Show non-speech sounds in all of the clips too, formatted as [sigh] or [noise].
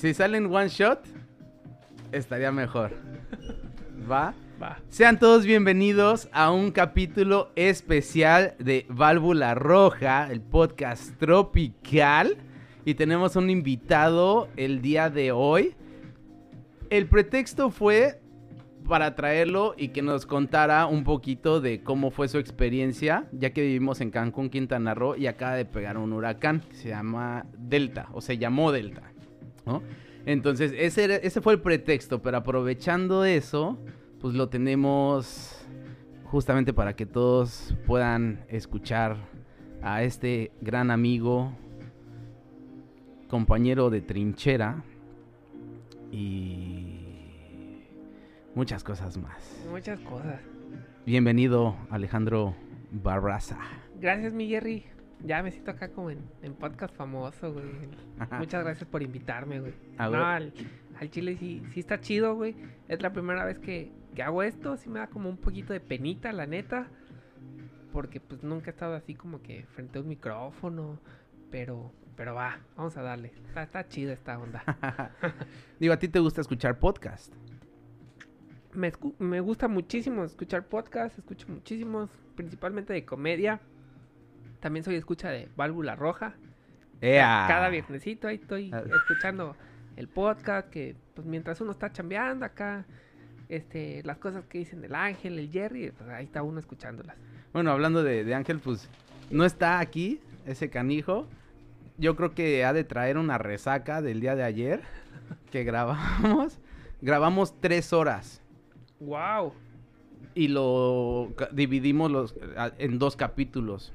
Si salen one shot, estaría mejor. ¿Va? Va. Sean todos bienvenidos a un capítulo especial de Válvula Roja, el podcast tropical. Y tenemos un invitado el día de hoy. El pretexto fue para traerlo y que nos contara un poquito de cómo fue su experiencia, ya que vivimos en Cancún, Quintana Roo, y acaba de pegar un huracán que se llama Delta, o se llamó Delta. ¿No? Entonces, ese, era- ese fue el pretexto, pero aprovechando eso, pues lo tenemos justamente para que todos puedan escuchar a este gran amigo, compañero de trinchera y muchas cosas más. Muchas cosas. Bienvenido, Alejandro Barraza. Gracias, mi Jerry. Ya me siento acá como en, en podcast famoso, güey. [laughs] Muchas gracias por invitarme, güey. Ah, No, al, al chile sí, sí está chido, güey. Es la primera vez que, que hago esto. Sí me da como un poquito de penita, la neta. Porque pues nunca he estado así como que frente a un micrófono. Pero, pero va, vamos a darle. Está, está chida esta onda. [laughs] Digo, ¿a ti te gusta escuchar podcast? Me, escu- me gusta muchísimo escuchar podcasts, escucho muchísimos, principalmente de comedia. También soy escucha de Válvula Roja. ¡Ea! Cada viernesito ahí estoy Ah. escuchando el podcast que pues mientras uno está chambeando acá, este, las cosas que dicen el Ángel, el Jerry, pues ahí está uno escuchándolas. Bueno, hablando de, de Ángel, pues no está aquí ese canijo. Yo creo que ha de traer una resaca del día de ayer que grabamos. Grabamos tres horas ¡Wow! y lo dividimos los, en dos capítulos,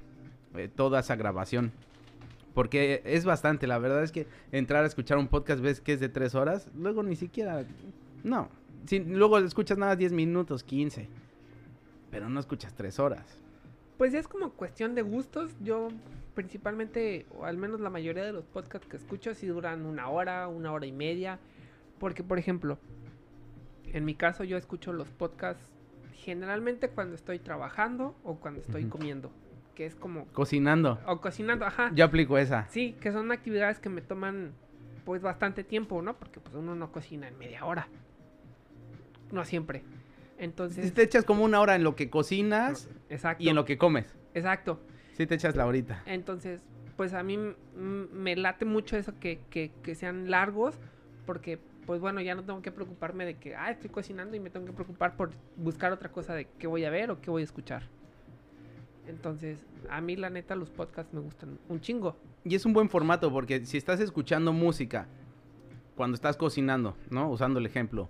eh, toda esa grabación. Porque es bastante, la verdad es que entrar a escuchar un podcast ves que es de tres horas, luego ni siquiera, no, si, luego escuchas nada 10 minutos, 15, pero no escuchas tres horas. Pues es como cuestión de gustos. Yo principalmente, o al menos la mayoría de los podcasts que escucho, sí duran una hora, una hora y media. Porque, por ejemplo, en mi caso yo escucho los podcasts generalmente cuando estoy trabajando o cuando estoy comiendo. Que es como... Cocinando. O cocinando, ajá. Yo aplico esa. Sí, que son actividades que me toman pues bastante tiempo, ¿no? Porque pues uno no cocina en media hora. No siempre. Entonces... Si te echas como una hora en lo que cocinas Exacto. y en lo que comes. Exacto. Si te echas la horita. Entonces, pues a mí me late mucho eso que, que, que sean largos, porque, pues bueno, ya no tengo que preocuparme de que, ah, estoy cocinando y me tengo que preocupar por buscar otra cosa de qué voy a ver o qué voy a escuchar. Entonces, a mí la neta los podcasts me gustan un chingo. Y es un buen formato porque si estás escuchando música cuando estás cocinando, ¿no? Usando el ejemplo.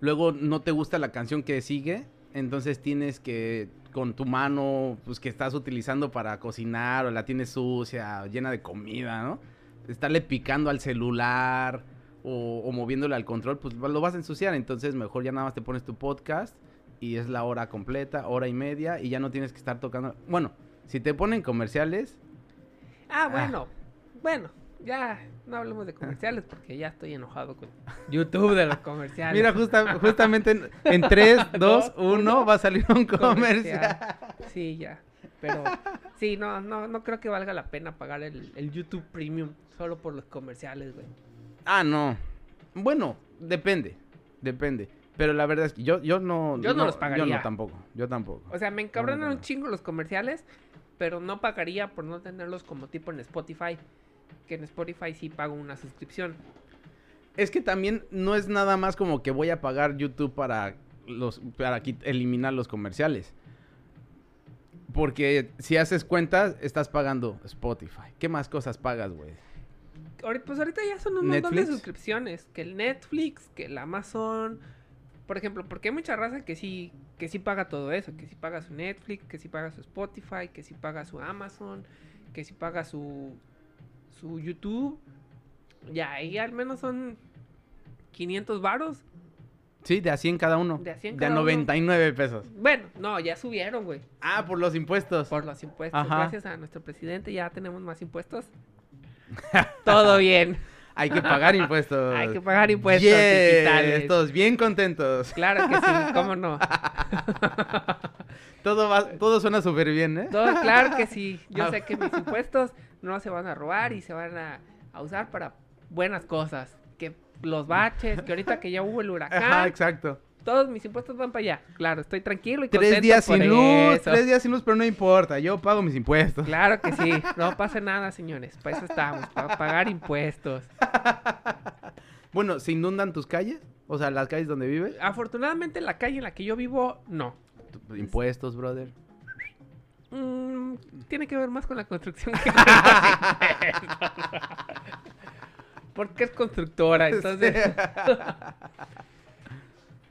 Luego no te gusta la canción que sigue, entonces tienes que con tu mano, pues que estás utilizando para cocinar o la tienes sucia, llena de comida, ¿no? Estarle picando al celular o, o moviéndole al control, pues lo vas a ensuciar. Entonces mejor ya nada más te pones tu podcast y es la hora completa, hora y media y ya no tienes que estar tocando. Bueno, si te ponen comerciales, Ah, Ah. bueno, bueno, ya no hablemos de comerciales porque ya estoy enojado con [laughs] YouTube de los comerciales. Mira, justa- justamente en, en 3, 2, [laughs] Dos, 1 uno. va a salir un comercial. Sí, ya. Pero sí, no, no, no creo que valga la pena pagar el, el YouTube Premium solo por los comerciales, güey. Ah, no. Bueno, depende. Depende. Pero la verdad es que yo, yo no. Yo no los Yo pagaría. no tampoco. Yo tampoco. O sea, me encabronan no, no. un chingo los comerciales, pero no pagaría por no tenerlos como tipo en Spotify. Que en Spotify sí pago una suscripción. Es que también no es nada más como que voy a pagar YouTube para los para eliminar los comerciales. Porque si haces cuentas, estás pagando Spotify. ¿Qué más cosas pagas, güey? Pues ahorita ya son un montón de ¿Netflix? suscripciones. Que el Netflix, que el Amazon. Por ejemplo, porque hay mucha raza que sí, que sí paga todo eso. Que sí paga su Netflix, que sí paga su Spotify, que sí paga su Amazon, que sí paga su, su YouTube. Ya, ahí al menos son 500 varos. Sí, de a 100 cada uno. De a 100 De cada a uno. 99 pesos. Bueno, no, ya subieron, güey. Ah, por los impuestos. Por los impuestos. Ajá. Gracias a nuestro presidente ya tenemos más impuestos. [laughs] Todo bien. Hay que pagar impuestos. [laughs] Hay que pagar impuestos Yes, digitales. Todos bien contentos. Claro que sí, cómo no. [laughs] Todo, va, todo suena súper bien, ¿eh? Todo, claro que sí. Yo Ah. sé que mis impuestos no se van a robar y se van a, a usar para buenas cosas. Que los baches, que ahorita que ya hubo el huracán, Ajá, exacto. Todos mis impuestos van para allá. Claro, estoy tranquilo y contento Tres días por sin luz, tres días sin luz, pero no importa, yo pago mis impuestos. Claro que sí, [laughs] no pasa nada, señores. Para eso estamos, para pagar impuestos. [laughs] Bueno, ¿se inundan tus calles? O sea, las calles donde vives. Afortunadamente, la calle en la que yo vivo, no. Impuestos, brother. Mm, tiene que ver más con la construcción que [laughs] con. Porque es constructora, entonces.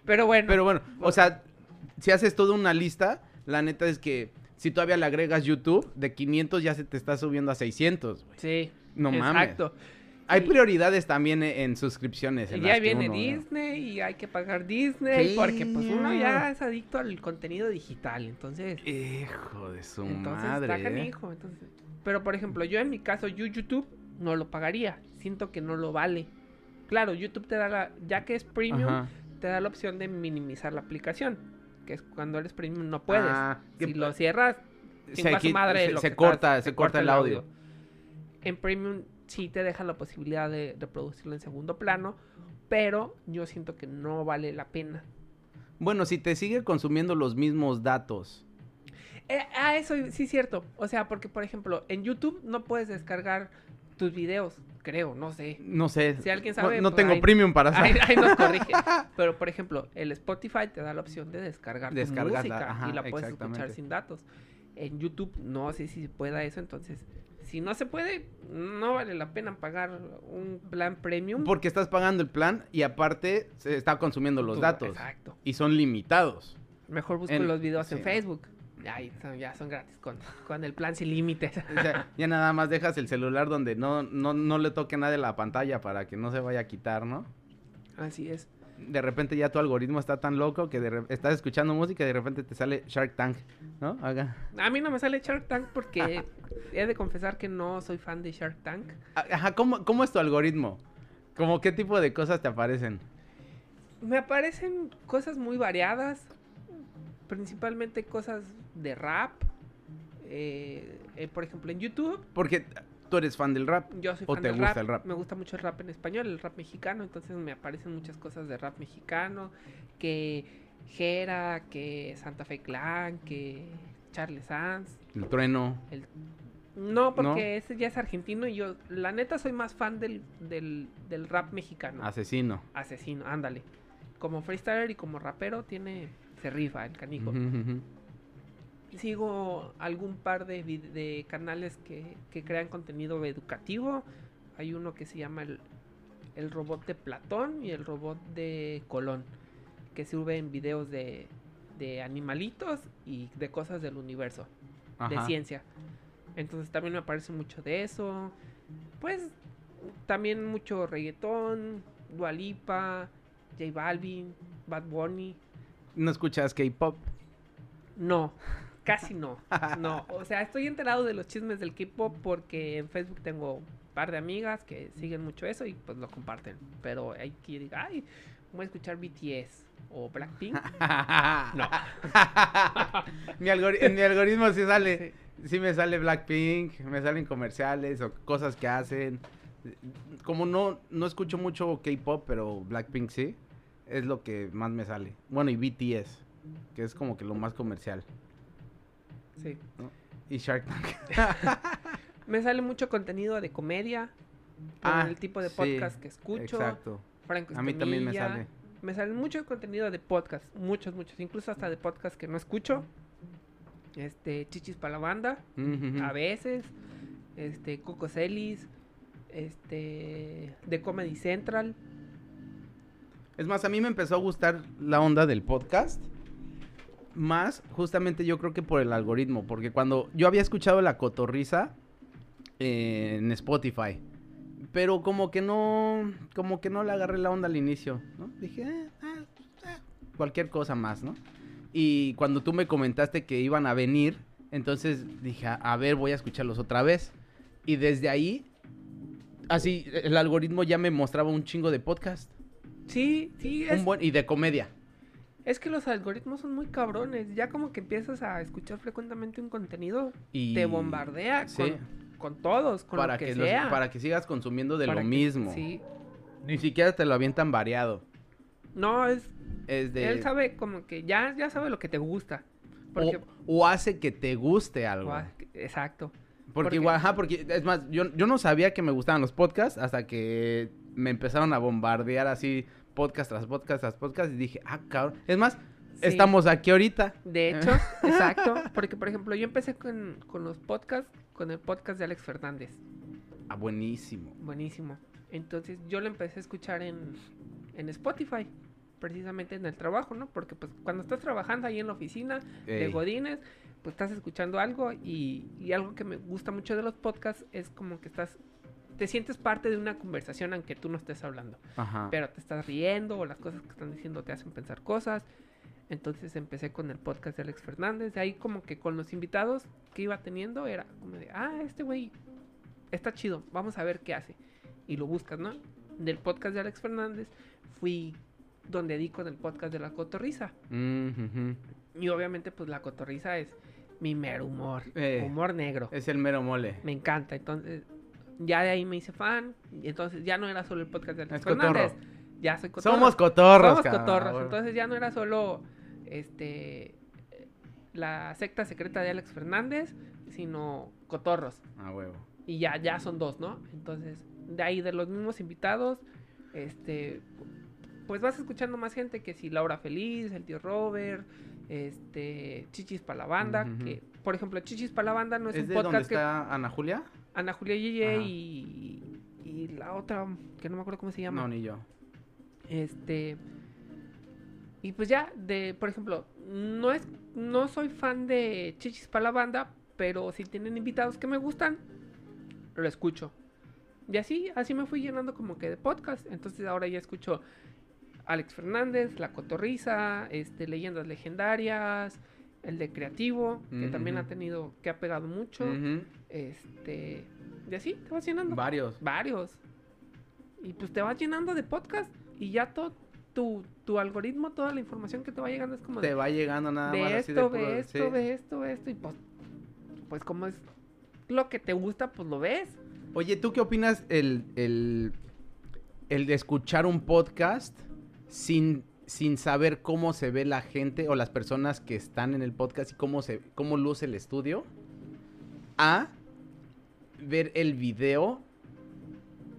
Pero bueno, Pero bueno, o sea, si haces toda una lista, la neta es que si todavía le agregas YouTube, de 500 ya se te está subiendo a 600, güey. sí. No mames. exacto. Hay prioridades también en, en suscripciones. en ya viene uno, ¿no? Disney y hay que pagar Disney Sí. porque pues uno ya es adicto al contenido digital, entonces Hijo de su entonces madre. está ¿eh? canijo, entonces. Pero por ejemplo, yo en mi caso yo YouTube no lo pagaría, siento que no lo vale. Claro, YouTube te da la ya que es premium, Ajá. Te da la opción de minimizar la aplicación, que es cuando eres premium no puedes. Ah, si lo cierras, se, quit- madre se- lo se corta, estás- se corta el audio. En Premium sí te deja la posibilidad de reproducirlo en segundo plano, pero yo siento que no vale la pena. Bueno, si te sigue consumiendo los mismos datos. Eh, ah, eso sí es cierto. O sea, porque por ejemplo, en YouTube no puedes descargar tus videos, creo, no sé. No sé. Si alguien sabe, no, pues tengo ahí- premium para saber. ahí nos corrige. [laughs] Pero por ejemplo, el Spotify te da la opción de descargar tu música ajá, y la puedes escuchar sin datos. En YouTube no sé si se pueda eso, entonces si no se puede, no vale la pena pagar un plan premium. Porque estás pagando el plan y aparte se está consumiendo los Tú- datos. Exacto. Y son limitados. Mejor busco En- los videos en. Facebook. Ahí son- ya son gratis con, con el plan sin límites. [laughs] O sea, ya nada más dejas el celular donde no, no, no le toque nada de la pantalla para que no se vaya a quitar, ¿no? Así es. De repente ya tu algoritmo está tan loco que de re- estás escuchando música y de repente te sale Shark Tank, ¿no? Haga. A mí no me sale Shark Tank porque he de confesar que no soy fan de Shark Tank. Ajá, ¿cómo, ¿cómo es tu algoritmo? ¿Cómo qué tipo de cosas te aparecen? Me aparecen cosas muy variadas, principalmente cosas de rap. eh, eh, por ejemplo, en YouTube, Porque tú eres fan del rap. yo soy ¿O fan te del gusta rap. el rap? Me gusta mucho el rap en español, el rap mexicano, entonces me aparecen muchas cosas de rap mexicano, que Jera, que Santa Fe Clan, que Charles Sanz. El trueno. El... No, porque ¿No? ese ya es argentino y yo, la neta, soy más fan del, del, del rap mexicano. Asesino. Asesino, ándale. Como freestyler y como rapero tiene, se rifa el canijo. Sigo algún par de, de canales que, que crean contenido educativo. Hay uno que se llama el, el robot de Platón y el robot de Colón, que suben videos de, de animalitos y de cosas del universo, de ciencia. Entonces también me aparece mucho de eso. Pues también mucho reggaetón, Dualipa, J Balvin, Bad Bunny. ¿No escuchas K-pop? No, casi no. No, o sea, estoy enterado de los chismes del K-pop porque en Facebook tengo un par de amigas que siguen mucho eso y pues lo comparten. Pero hay que diga, ay, voy a escuchar BTS o Blackpink. [laughs] No. [laughs] mi en mi algoritmo sí sale, sí me sale Blackpink, me salen comerciales o cosas que hacen. Como no, no escucho mucho K-pop, pero Blackpink sí, es lo que más me sale. Bueno, y BTS, que es como que lo más comercial. Sí. Y Shark Tank. [laughs] Me sale mucho contenido de comedia. Por Ah, el tipo de sí, podcast que escucho. Exacto. Franco A mí también me sale. Me sale mucho contenido de podcast, muchos, muchos, incluso hasta de podcast que no escucho. Este, Chichis para la banda, a veces. Este, Coco Celis, este, de Comedy Central. Es más, a mí me empezó a gustar la onda del podcast. Más, justamente yo creo que por el algoritmo. Porque cuando yo había escuchado la cotorriza eh, en Spotify. Pero como que no. Como que no le agarré la onda al inicio. Dije, "Eh, ah, ah", cualquier cosa más, ¿no? Y cuando tú me comentaste que iban a venir. Entonces dije, a ver, voy a escucharlos otra vez. Y desde ahí. Así, el algoritmo ya me mostraba un chingo de podcast. Sí, sí, es, Un buen, y de comedia. es que los algoritmos son muy cabrones. Ya como que empiezas a escuchar frecuentemente un contenido, Y... te bombardea Sí. con con todos, con para lo que, que, los- para que sigas consumiendo de Para lo que- mismo. Sí. Ni siquiera te lo avientan variado. No, es, Es de... él sabe como que ya, ya sabe lo que te gusta. Porque, o, o hace que te guste algo. Exacto. Porque porque- igual, ajá, porque es más, yo, yo no sabía que me gustaban los podcasts hasta que me empezaron a bombardear así podcast tras podcast tras podcast y dije, ah, cabrón. Es más, Sí. estamos aquí ahorita. De hecho, [laughs] exacto. Porque, por ejemplo, yo empecé con, con los podcasts, con el podcast de Alex Fernández. Ah, buenísimo. Buenísimo. Entonces yo lo empecé a escuchar en, en Spotify, precisamente en el trabajo, ¿no? Porque pues cuando estás trabajando ahí en la oficina de. Godines, pues estás escuchando algo y, y algo que me gusta mucho de los podcasts es como que estás, te sientes parte de una conversación aunque tú no estés hablando, Ajá. pero te estás riendo o las cosas que están diciendo te hacen pensar cosas. Entonces empecé con el podcast de Alex Fernández, de ahí como que con los invitados que iba teniendo era como de, ah, este güey está chido, vamos a ver qué hace. Y lo buscas, ¿no? Del podcast de Alex Fernández fui donde di con el podcast de La Cotorriza. Mm. Y obviamente pues La Cotorriza es mi mero humor, Eh. humor negro. Es el mero mole. Me encanta, entonces ya de ahí me hice fan, y entonces ya no era solo el podcast de Alex Es cotorro. Fernández. Ya soy cotorro. Somos cotorros, Somos cabrón. cotorros. Entonces ya no era solo este la secta secreta de Alex Fernández, sino cotorros. Ah, huevo. Y ya, ya son dos, ¿no? Entonces, de ahí de los mismos invitados, este pues vas escuchando más gente que si Laura Feliz, el tío Robert, este Chichis para la banda, que por ejemplo Chichis para la banda no es, ¿Es, un de donde podcast que está Ana Julia? Ana Julia Yeye y, y la otra que no me acuerdo cómo se llama. No, ni yo. Este. Y pues ya, de, por ejemplo, no es, no soy fan de Chichis para la banda, pero si tienen invitados que me gustan, lo escucho. Y así, así me fui llenando como que de podcast. Entonces ahora ya escucho Alex Fernández, La Cotorriza, este, Leyendas Legendarias, el de Creativo, que también ha tenido, que ha pegado mucho. Este. Y así te vas llenando. Varios. Varios. Y pues te vas llenando de podcast y ya todo tu, tu algoritmo, toda la información que te va llegando es como Te de, va llegando nada ve más así de esto, puro- esto, sí. ve esto, ve esto. Y pues, pues como es lo que te gusta, pues lo ves. Oye, ¿tú qué opinas el, el, el de escuchar un podcast sin, sin saber cómo se ve la gente o las personas que están en el podcast y cómo, se, cómo luce el estudio? A ver el video,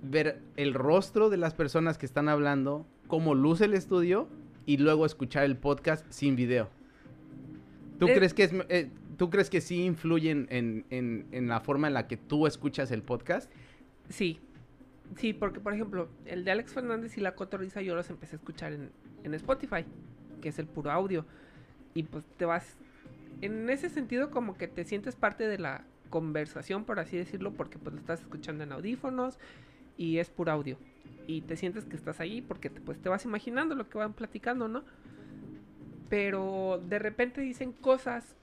ver el rostro de las personas que están hablando, cómo luce el estudio y luego escuchar el podcast sin video. ¿Tú Eh, crees que es... eh, ¿Tú crees que sí influyen en, en, en la forma en la que tú escuchas el podcast? Sí. Sí, porque por ejemplo, el de Alex Fernández y la Cotorriza yo los empecé a escuchar en, en Spotify, que es el puro audio. Y pues te vas. En ese sentido, como que te sientes parte de la conversación, por así decirlo, porque pues lo estás escuchando en audífonos y es puro audio. Y te sientes que estás ahí porque te, pues te vas imaginando lo que van platicando, ¿no? Pero de repente dicen cosas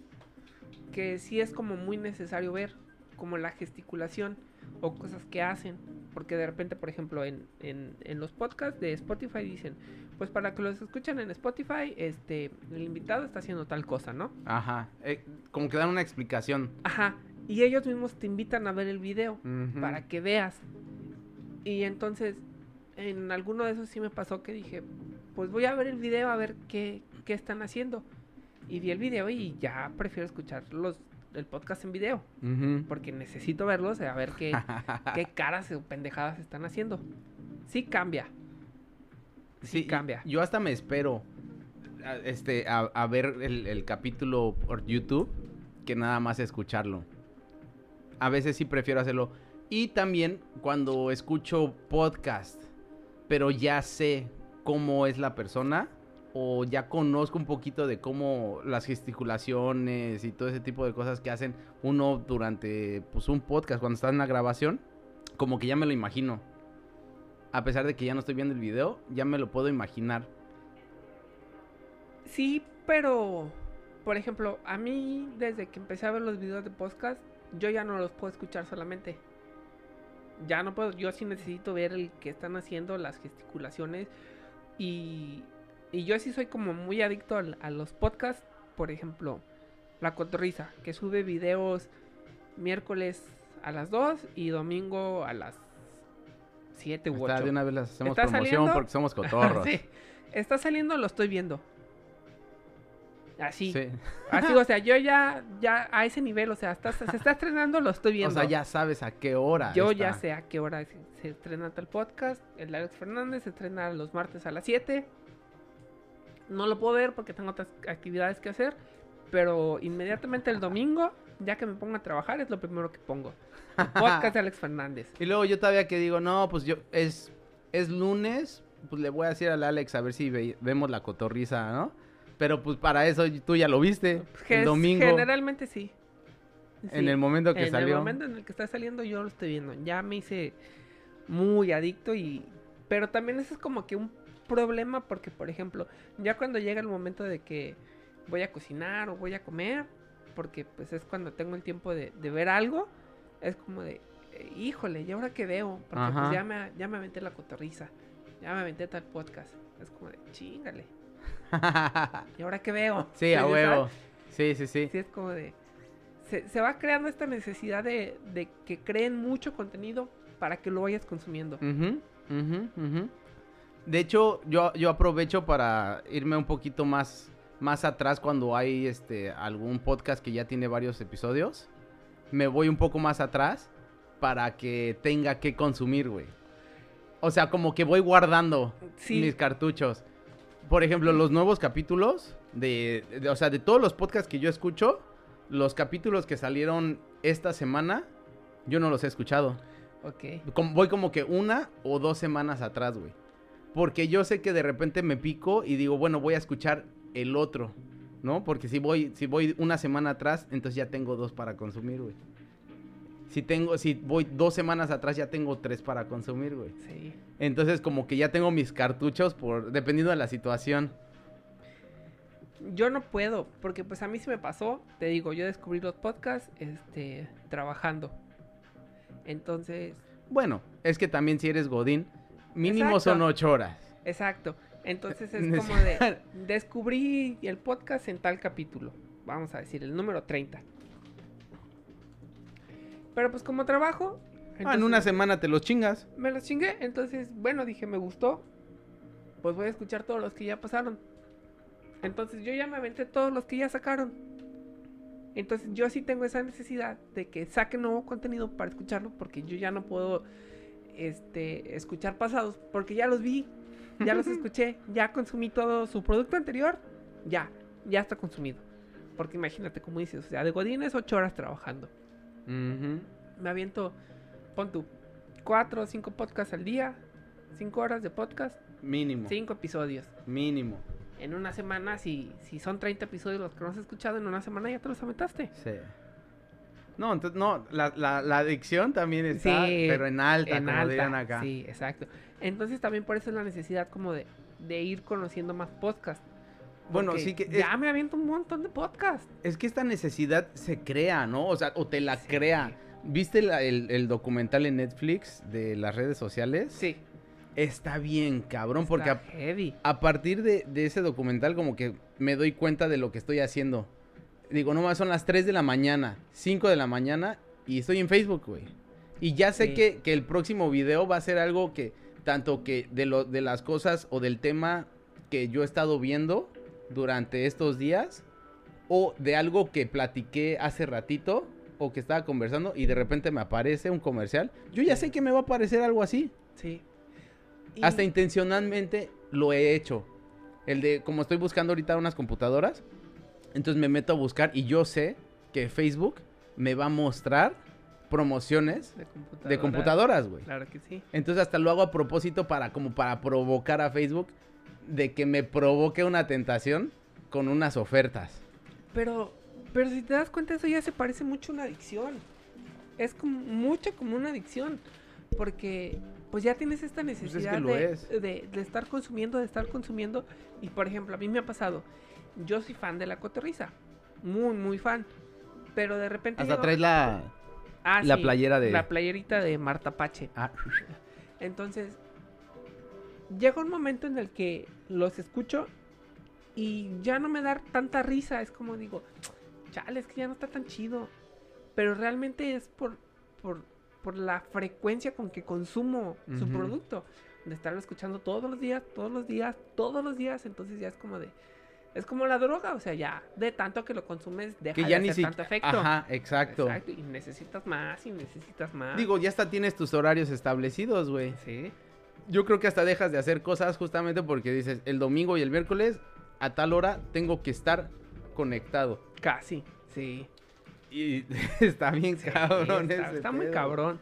que sí es como muy necesario ver, como la gesticulación o cosas que hacen. Porque de repente, por ejemplo, en, en, en los podcasts de Spotify dicen, pues para que los escuchen en Spotify, este, el invitado está haciendo tal cosa, ¿no? Ajá. eh, como que dan una explicación. Ajá. Y ellos mismos te invitan a ver el video para que veas. Y entonces, en alguno de esos sí me pasó que dije, pues voy a ver el video a ver qué, qué están haciendo. Y vi el video y ya prefiero escuchar los, el podcast en video. Porque necesito verlos a ver qué, [laughs] qué caras o pendejadas están haciendo. Sí cambia. Sí, Sí, cambia. Yo hasta me espero a, este, a, a ver el, el capítulo por YouTube que nada más escucharlo. A veces sí prefiero hacerlo. Y también cuando escucho podcast, pero ya sé cómo es la persona o ya conozco un poquito de cómo las gesticulaciones y todo ese tipo de cosas que hacen uno durante pues, un podcast cuando está en la grabación, como que ya me lo imagino. A pesar de que ya no estoy viendo el video, ya me lo puedo imaginar. Sí, pero, por ejemplo, a mí desde que empecé a ver los videos de podcast, yo ya no los puedo escuchar solamente. Ya no puedo, yo sí necesito ver el que están haciendo, las gesticulaciones. Y, y yo sí soy como muy adicto a, los podcasts. Por ejemplo, La Cotorriza, que sube videos miércoles a las 2 y domingo a las 7 u 8. Está, de una vez las hacemos ¿Está promoción saliendo? porque somos [laughs] cotorros. sí. Está saliendo, lo estoy viendo. Así. Sí. Así, o sea, yo ya, ya a ese nivel, o sea, está- se está estrenando, lo estoy [laughs] O viendo. sea, ya sabes a qué hora. Yo está. ya sé a qué hora se, se estrena tal podcast. El Alex Fernández se estrena los martes a las 7. No lo puedo ver porque tengo otras actividades que hacer. Pero inmediatamente el domingo, ya que me pongo a trabajar, es lo primero que pongo. El podcast de Alex Fernández. [laughs] Y luego yo todavía que digo, no, pues yo, es, es lunes, pues le voy a decir al Alex a ver si ve- vemos la cotorriza, ¿no? Pero pues para eso tú ya lo viste, el es- domingo, Generalmente sí. en el momento que en salió. el momento en el que está saliendo yo lo estoy viendo. Ya me hice muy adicto y... Pero también eso es como que un problema porque, por ejemplo, ya cuando llega el momento de que voy a cocinar o voy a comer, porque pues es cuando tengo el tiempo de, de ver algo, es como de, híjole, ¿y ahora qué veo? Porque pues ya me, ya me aventé la cotorriza, ya me aventé tal podcast. Es como de, chingale, [laughs] ¿y ahora qué veo? sí, a huevo. Sí, sí, sí. Sí, es como de. Se, se va creando esta necesidad de, de que creen mucho contenido para que lo vayas consumiendo. Ujú, ujú, ujú. De hecho, yo, yo aprovecho para irme un poquito más, más atrás cuando hay este algún podcast que ya tiene varios episodios. Me voy un poco más atrás para que tenga que consumir, güey. O sea, como que voy guardando Sí. mis cartuchos. Por ejemplo, los nuevos capítulos de, de- o sea, de todos los podcasts que yo escucho, los capítulos que salieron esta semana, yo no los he escuchado. Ok. Como- voy como que una o dos semanas atrás, güey. Porque yo sé que de repente me pico y digo, bueno, voy a escuchar el otro, ¿no? Porque si voy, si voy una semana atrás, entonces ya tengo dos para consumir, güey. Si tengo, si voy dos semanas atrás, ya tengo tres para consumir, güey. Sí. Entonces como que ya tengo mis cartuchos por, dependiendo de la situación. Yo no puedo, porque pues a mí se me pasó. Te digo, yo descubrí los podcasts este, trabajando. Entonces, Bueno, es que también si eres Godín, mínimo Exacto. son ocho horas. exacto. Entonces es [laughs] como de. Descubrí el podcast en tal capítulo. Vamos a decir, el número 30. Pero pues como trabajo. Ah, en una semana te los chingas. Me los chingué, entonces, bueno, dije, me gustó. Pues voy a escuchar todos los que ya pasaron. Entonces yo ya me aventé todos los que ya sacaron. Entonces yo sí tengo esa necesidad de que saquen nuevo contenido para escucharlo, porque yo ya no puedo este, escuchar pasados, porque ya los vi, ya los [laughs] escuché, ya consumí todo su producto anterior, ya, ya está consumido. Porque imagínate, como dices, o sea, de Godines ocho horas trabajando me aviento, pon tú, cuatro o cinco podcasts al día, cinco horas de podcast, Mínimo. cinco episodios. Mínimo. En una semana, si, si son 30 episodios los que no has escuchado, en una semana ya te los aventaste. Sí. No, entonces, no, la, la, la adicción también está, Sí, pero en alta, en como alta. dirían acá. Sí, exacto. Entonces también por eso es la necesidad como de, de ir conociendo más podcasts. Bueno, sí que es, Ya me aviento un montón de podcasts. es que esta necesidad se crea, ¿no? O sea, o te la Sí. crea. ¿Viste la- el, el documental en Netflix de las redes sociales? Sí. Está bien, cabrón, porque está a, heavy. a partir de, de ese documental como que me doy cuenta de lo que estoy haciendo. Digo, no más, son las 3 de la mañana, 5 de la mañana y estoy en Facebook, güey. Y ya sé Sí. que, que el próximo video va a ser algo que, tanto que de, lo, de las cosas o del tema que yo he estado viendo durante estos días, o de algo que platiqué hace ratito, o que estaba conversando y de repente me aparece un comercial, yo ya sé que me va a aparecer algo así. Sí. Y- Hasta intencionalmente lo he hecho. El de, como estoy buscando ahorita unas computadoras, entonces me meto a buscar y yo sé que Facebook me va a mostrar promociones de computadora. de computadoras, güey. Claro que sí. Entonces hasta lo hago a propósito para como para provocar a Facebook de que me provoque una tentación con unas ofertas. Pero, pero si te das cuenta, eso ya se parece mucho a una adicción. Es como mucho como una adicción. Porque pues ya tienes esta necesidad que lo de, es. de- de estar consumiendo, de estar consumiendo. Y por ejemplo, a mí me ha pasado. Yo soy fan de la cotorriza. Muy, muy fan. Pero de repente. Hasta traes la... Ah, la sí, playera de- La playerita de Marta Pache. Ah, Entonces, llega un momento en el que los escucho y ya no me da tanta risa. Es como digo, chale, es que ya no está tan chido. Pero realmente es por, por, por la frecuencia con que consumo su producto. De estarlo escuchando todos los días, todos los días, todos los días. Entonces ya es como de. Es como la droga, o sea, ya de tanto que lo consumes, deja Que de ya ni hacer si... tanto efecto. Ajá, exacto. Exacto, Y necesitas más, y necesitas más. Digo, ya hasta tienes tus horarios establecidos, güey. Sí. Yo creo que hasta dejas de hacer cosas justamente porque dices, el domingo y el miércoles a tal hora tengo que estar conectado. Casi, sí. Y [laughs] está bien Sí, cabrón está, ese está muy cabrón.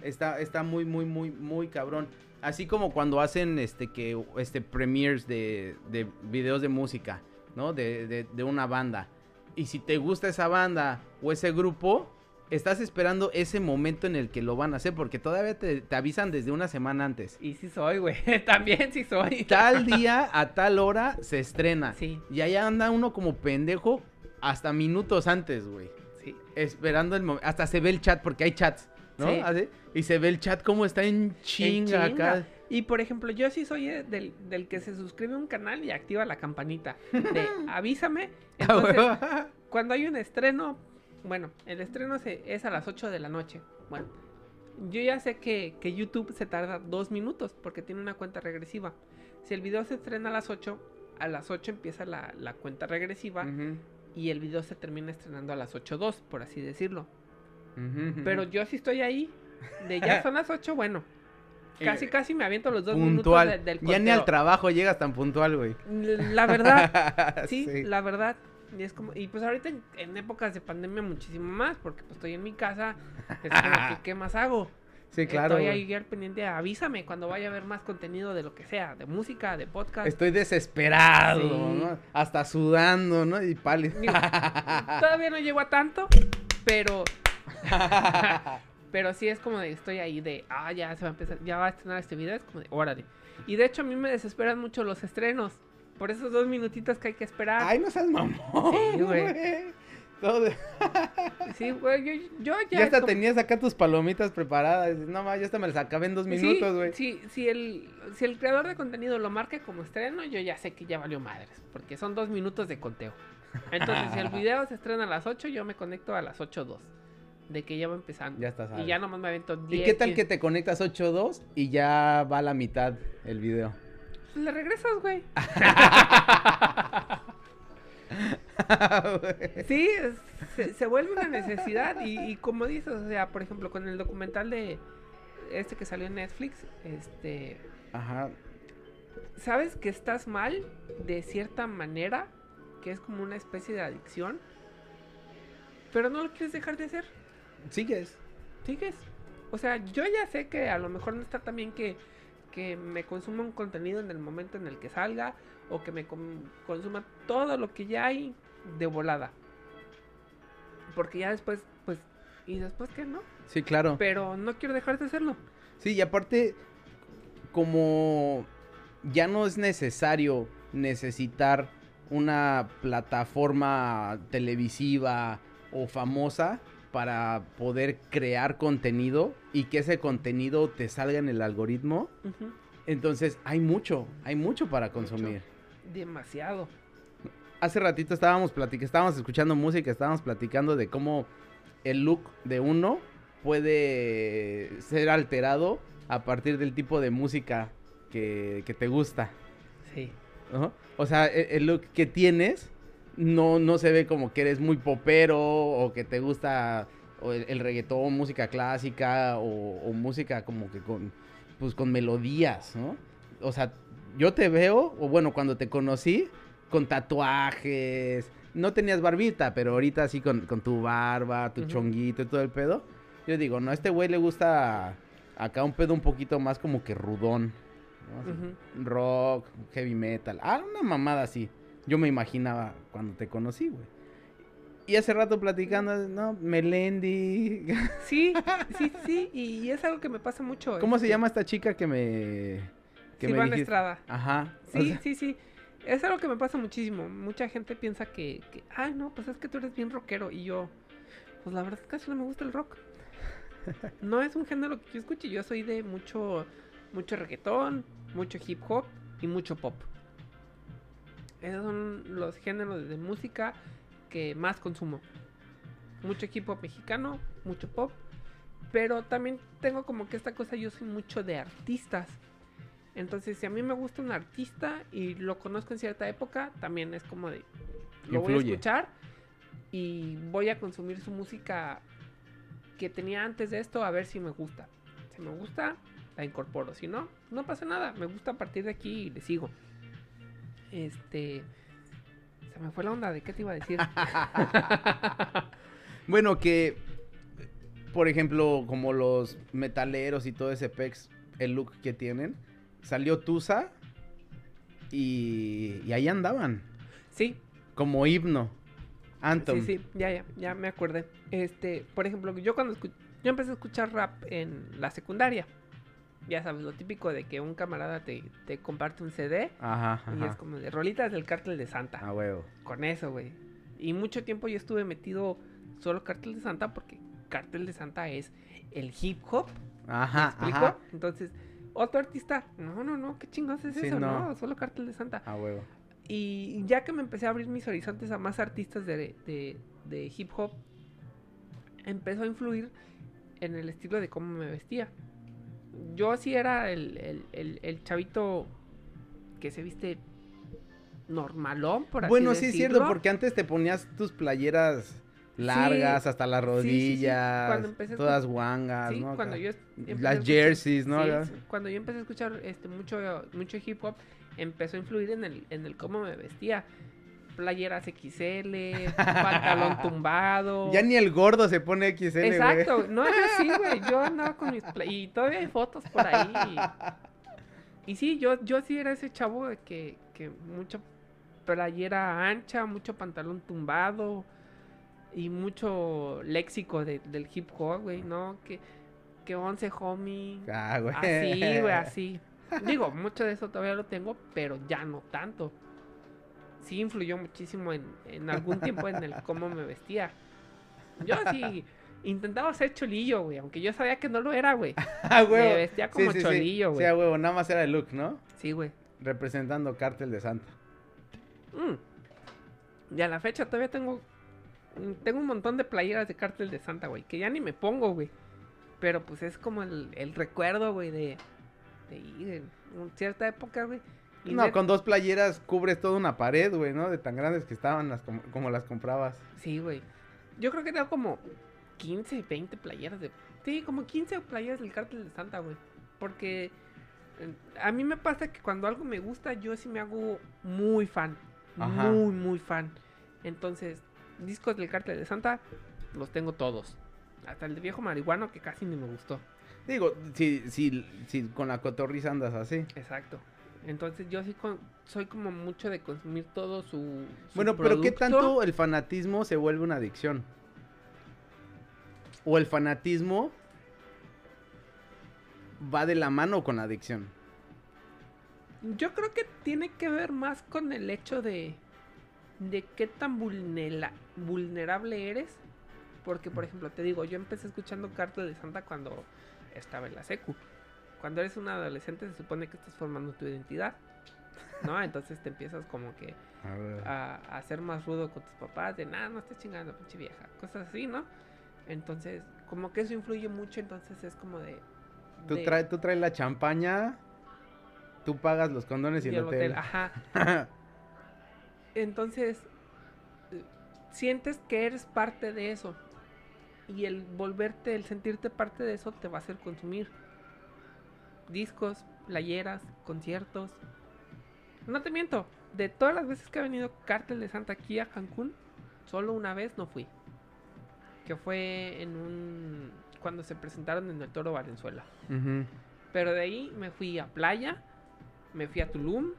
Está, está muy, muy, muy, muy cabrón. Así como cuando hacen este que este premieres de, de videos de música, ¿no? De, de, de una banda. Y si te gusta esa banda o ese grupo, estás esperando ese momento en el que lo van a hacer, porque todavía te, te avisan desde una semana antes. Y sí soy, güey. [laughs] También sí soy. [laughs] Tal día, a tal hora, se estrena. Sí, Y ahí anda uno como pendejo hasta minutos antes, güey. sí. Esperando el momento. Hasta se ve el chat, porque hay chats, ¿no? Sí. Así, Y se ve el chat como está en chinga, En chinga. acá. Y por ejemplo, yo sí soy eh, del, del que se suscribe a un canal y activa la campanita. De [laughs] avísame. Entonces, cuando hay un estreno, bueno, el estreno se- es a las 8 de la noche. Bueno, yo ya sé que, que YouTube se tarda dos minutos porque tiene una cuenta regresiva. Si el video se estrena a las 8, a las 8 empieza la, la cuenta regresiva y el video se termina estrenando a las 8.2, por así decirlo. Pero yo sí estoy ahí, de ya [laughs] son las 8, bueno. Casi, casi me aviento los dos puntual. minutos de- del ya ni al conteo. trabajo llegas tan puntual, güey. La verdad, [laughs] sí, Sí. la verdad. Y es como, y pues ahorita en, en épocas de pandemia muchísimo más, porque pues estoy en mi casa, es como que, [laughs] ¿qué más hago? Sí, claro. Estoy ahí al pendiente, avísame cuando vaya a ver más contenido de lo que sea, de música, de podcast. Estoy desesperado, Sí. ¿no? Hasta sudando, ¿no? Y pálido. Todavía no llego a tanto, pero [laughs] pero sí es como de estoy ahí de, ah, ya se va a empezar, ya va a estrenar este video, es como de, órale. Y de hecho a mí me desesperan mucho los estrenos, por esos dos minutitos que hay que esperar. Ay, no seas mamón, Sí, güey. Todo- Sí, güey, yo, yo [laughs] ya... Ya hasta como- tenías acá tus palomitas preparadas. No más, ya hasta me las acabé en dos Sí, minutos, güey. Sí, si el, si el creador de contenido lo marca como estreno, yo ya sé que ya valió madres, porque son dos minutos de conteo. Entonces, si el [laughs] video se estrena a las 8, yo me conecto a las 8.2, de que ya va empezando. Ya estás. y ya nomás me avento 10. ¿Y qué tal que 15. te conectas 8.2 y ya va a la mitad el video? Pues le regresas, güey. [laughs] Sí, se vuelve una necesidad y, y como dices, o sea, por ejemplo, con el documental de este que salió en Netflix, este, Ajá. sabes que estás mal de cierta manera, que es como una especie de adicción, pero no lo quieres dejar de hacer, Sigues. sigues. O sea, yo ya sé que a lo mejor no está tan bien que, que me consuma un contenido en el momento en el que salga o que me consuma todo lo que ya hay de volada. Porque ya después, pues, ¿y después qué no? Sí, claro. Pero no quiero dejar de hacerlo. Sí, y aparte, como ya no es necesario necesitar una plataforma televisiva o famosa para poder crear contenido y que ese contenido te salga en el algoritmo, entonces hay mucho, hay mucho para Mucho. consumir. Demasiado. Hace ratito estábamos platicando, estábamos escuchando música, estábamos platicando de cómo el look de uno puede ser alterado a partir del tipo de música que, que te gusta. Sí. O sea, e- el, look que tienes no, no se ve como que eres muy popero o que te gusta o el, el reggaetón, música clásica o, o música como que con, pues, con melodías, ¿no? O sea, yo te veo, o bueno, cuando te conocí, con tatuajes. No tenías barbita, pero ahorita así con, con tu barba, tu chonguito y todo el pedo. Yo digo, no, a este güey le gusta acá un pedo un poquito más como que rudón. ¿no? Rock, heavy metal. Ah, una mamada así. Yo me imaginaba cuando te conocí, güey. Y hace rato platicando, no, Melendi. [laughs] Sí, sí, sí, y es algo que me pasa mucho. ¿Cómo se este, llama esta chica que me. que me Silvana dijiste? Estrada. Ajá. o Sí, sea, sí, sí. Es algo que me pasa muchísimo. Mucha gente piensa que, que, ay, no, pues es que tú eres bien rockero. Y yo, pues la verdad casi no me gusta el rock. [laughs] No es un género que yo escuche. Yo soy de mucho, mucho reggaetón, mucho hip hop y mucho pop. Esos son los géneros de música que más consumo. Mucho hop mexicano, mucho pop. Pero también tengo como que esta cosa, yo soy mucho de artistas. Entonces, si a mí me gusta un artista y lo conozco en cierta época, también es como de... Lo voy a escuchar y voy a consumir su música que tenía antes de esto a ver si me gusta. Si me gusta, la incorporo. Si no, no pasa nada. Me gusta a partir de aquí y le sigo. Este... Se me fue la onda de qué te iba a decir. [laughs] Bueno, que, por ejemplo, como los metaleros y todo ese pex, el look que tienen, salió Tusa y, y ahí andaban, sí, como himno, Anthem. Sí, sí, ya, ya, ya me acordé. Este, por ejemplo, yo cuando escu- yo empecé a escuchar rap en la secundaria. Ya sabes, lo típico de que un camarada te, te comparte un CD Ajá, y es como de rolitas del cártel de Santa. A huevo. Con eso, güey. Y mucho tiempo yo estuve metido solo cártel de Santa porque cártel de Santa es el hip hop. ¿Me Ajá, explico? ajá. Entonces, otro artista, no, no, no, qué chingados es Sí, eso, no. no, solo cártel de Santa. A huevo. Y ya que me empecé a abrir mis horizontes a más artistas de, de- de hip hop, empezó a influir en el estilo de cómo me vestía. Yo sí era el, el- el- el chavito que se viste normalón, por así Bueno, sí es cierto, porque antes te ponías tus playeras largas hasta las sí, sí, sí. rodillas, a todas guangas, Sí, ¿no? cuando yo Las jerseys, ¿no? sí, sí, cuando yo empecé a escuchar este mucho mucho hip hop, empezó a influir en el en el cómo me vestía. Playeras XL, [laughs] pantalón tumbado. Ya ni el gordo se pone XL, güey. Exacto, no era así, [laughs] güey. Yo andaba con mis y todavía hay fotos por ahí. Y, y sí, yo yo sí era ese chavo de que que mucha playera ancha, mucho pantalón tumbado y mucho léxico de- del hip hop, güey, ¿no? Que que 11 homie. Ah, güey. Así, güey, así. [laughs] Digo, mucho de eso todavía lo tengo, pero ya no tanto. Sí influyó muchísimo en, en algún tiempo en el cómo me vestía. Yo sí intentaba ser cholillo, güey, aunque yo sabía que no lo era, güey. [laughs] Ah, Me huevo. vestía como sí, sí. cholillo, Sí, güey. huevo, nada más era el look, ¿no? Sí, güey. Representando Cártel de Santa. Mm. Y a la fecha todavía tengo mm, tengo un montón de playeras de cártel de Santa, güey, que ya ni me pongo, güey. Pero pues es como el, el recuerdo, güey, de, de ir en un- cierta época, güey. Y No, con dos playeras cubres toda una pared, güey, ¿no? De tan grandes que estaban las com- como las comprabas. Sí, güey. Yo creo que tengo como 15, 20 playeras de... Sí, como 15 playeras del cártel de Santa, güey. Porque eh, a mí me pasa que cuando algo me gusta, yo sí me hago muy fan. Ajá. Muy, muy fan. Entonces, discos del cártel de Santa, los tengo todos. Hasta el de viejo marihuano, que casi ni me gustó. Digo, si, si, si con la cotorriza andas así. Exacto. Entonces, yo sí con- soy como mucho de consumir todo su... su Bueno, pero ¿qué tanto el fanatismo se vuelve una adicción? ¿O el fanatismo va de la mano con la adicción? Yo creo que tiene que ver más con el hecho de, de qué tan vulnera- vulnerable eres. Porque, por ejemplo, te digo, yo empecé escuchando Cártel de Santa cuando estaba en la secu. Cuando eres un adolescente se supone que estás formando tu identidad. ¿No? [laughs] Entonces te empiezas como que a, a ser más rudo con tus papás. De nada, no estés chingando, pinche vieja. Cosas así, ¿no? Entonces, como que eso influye mucho. Entonces es como de... Tú, de- traes, tú traes la champaña, tú pagas los condones y, y el hotel. Ajá. [laughs] Entonces, eh, sientes que eres parte de eso. Y el volverte, el sentirte parte de eso te va a hacer consumir discos, playeras, conciertos. No te miento, de todas las veces que ha venido Cártel de Santa aquí a Cancún, solo una vez no fui. Que fue en un... cuando se presentaron en el Toro Valenzuela. Pero de ahí me fui a playa, me fui a Tulum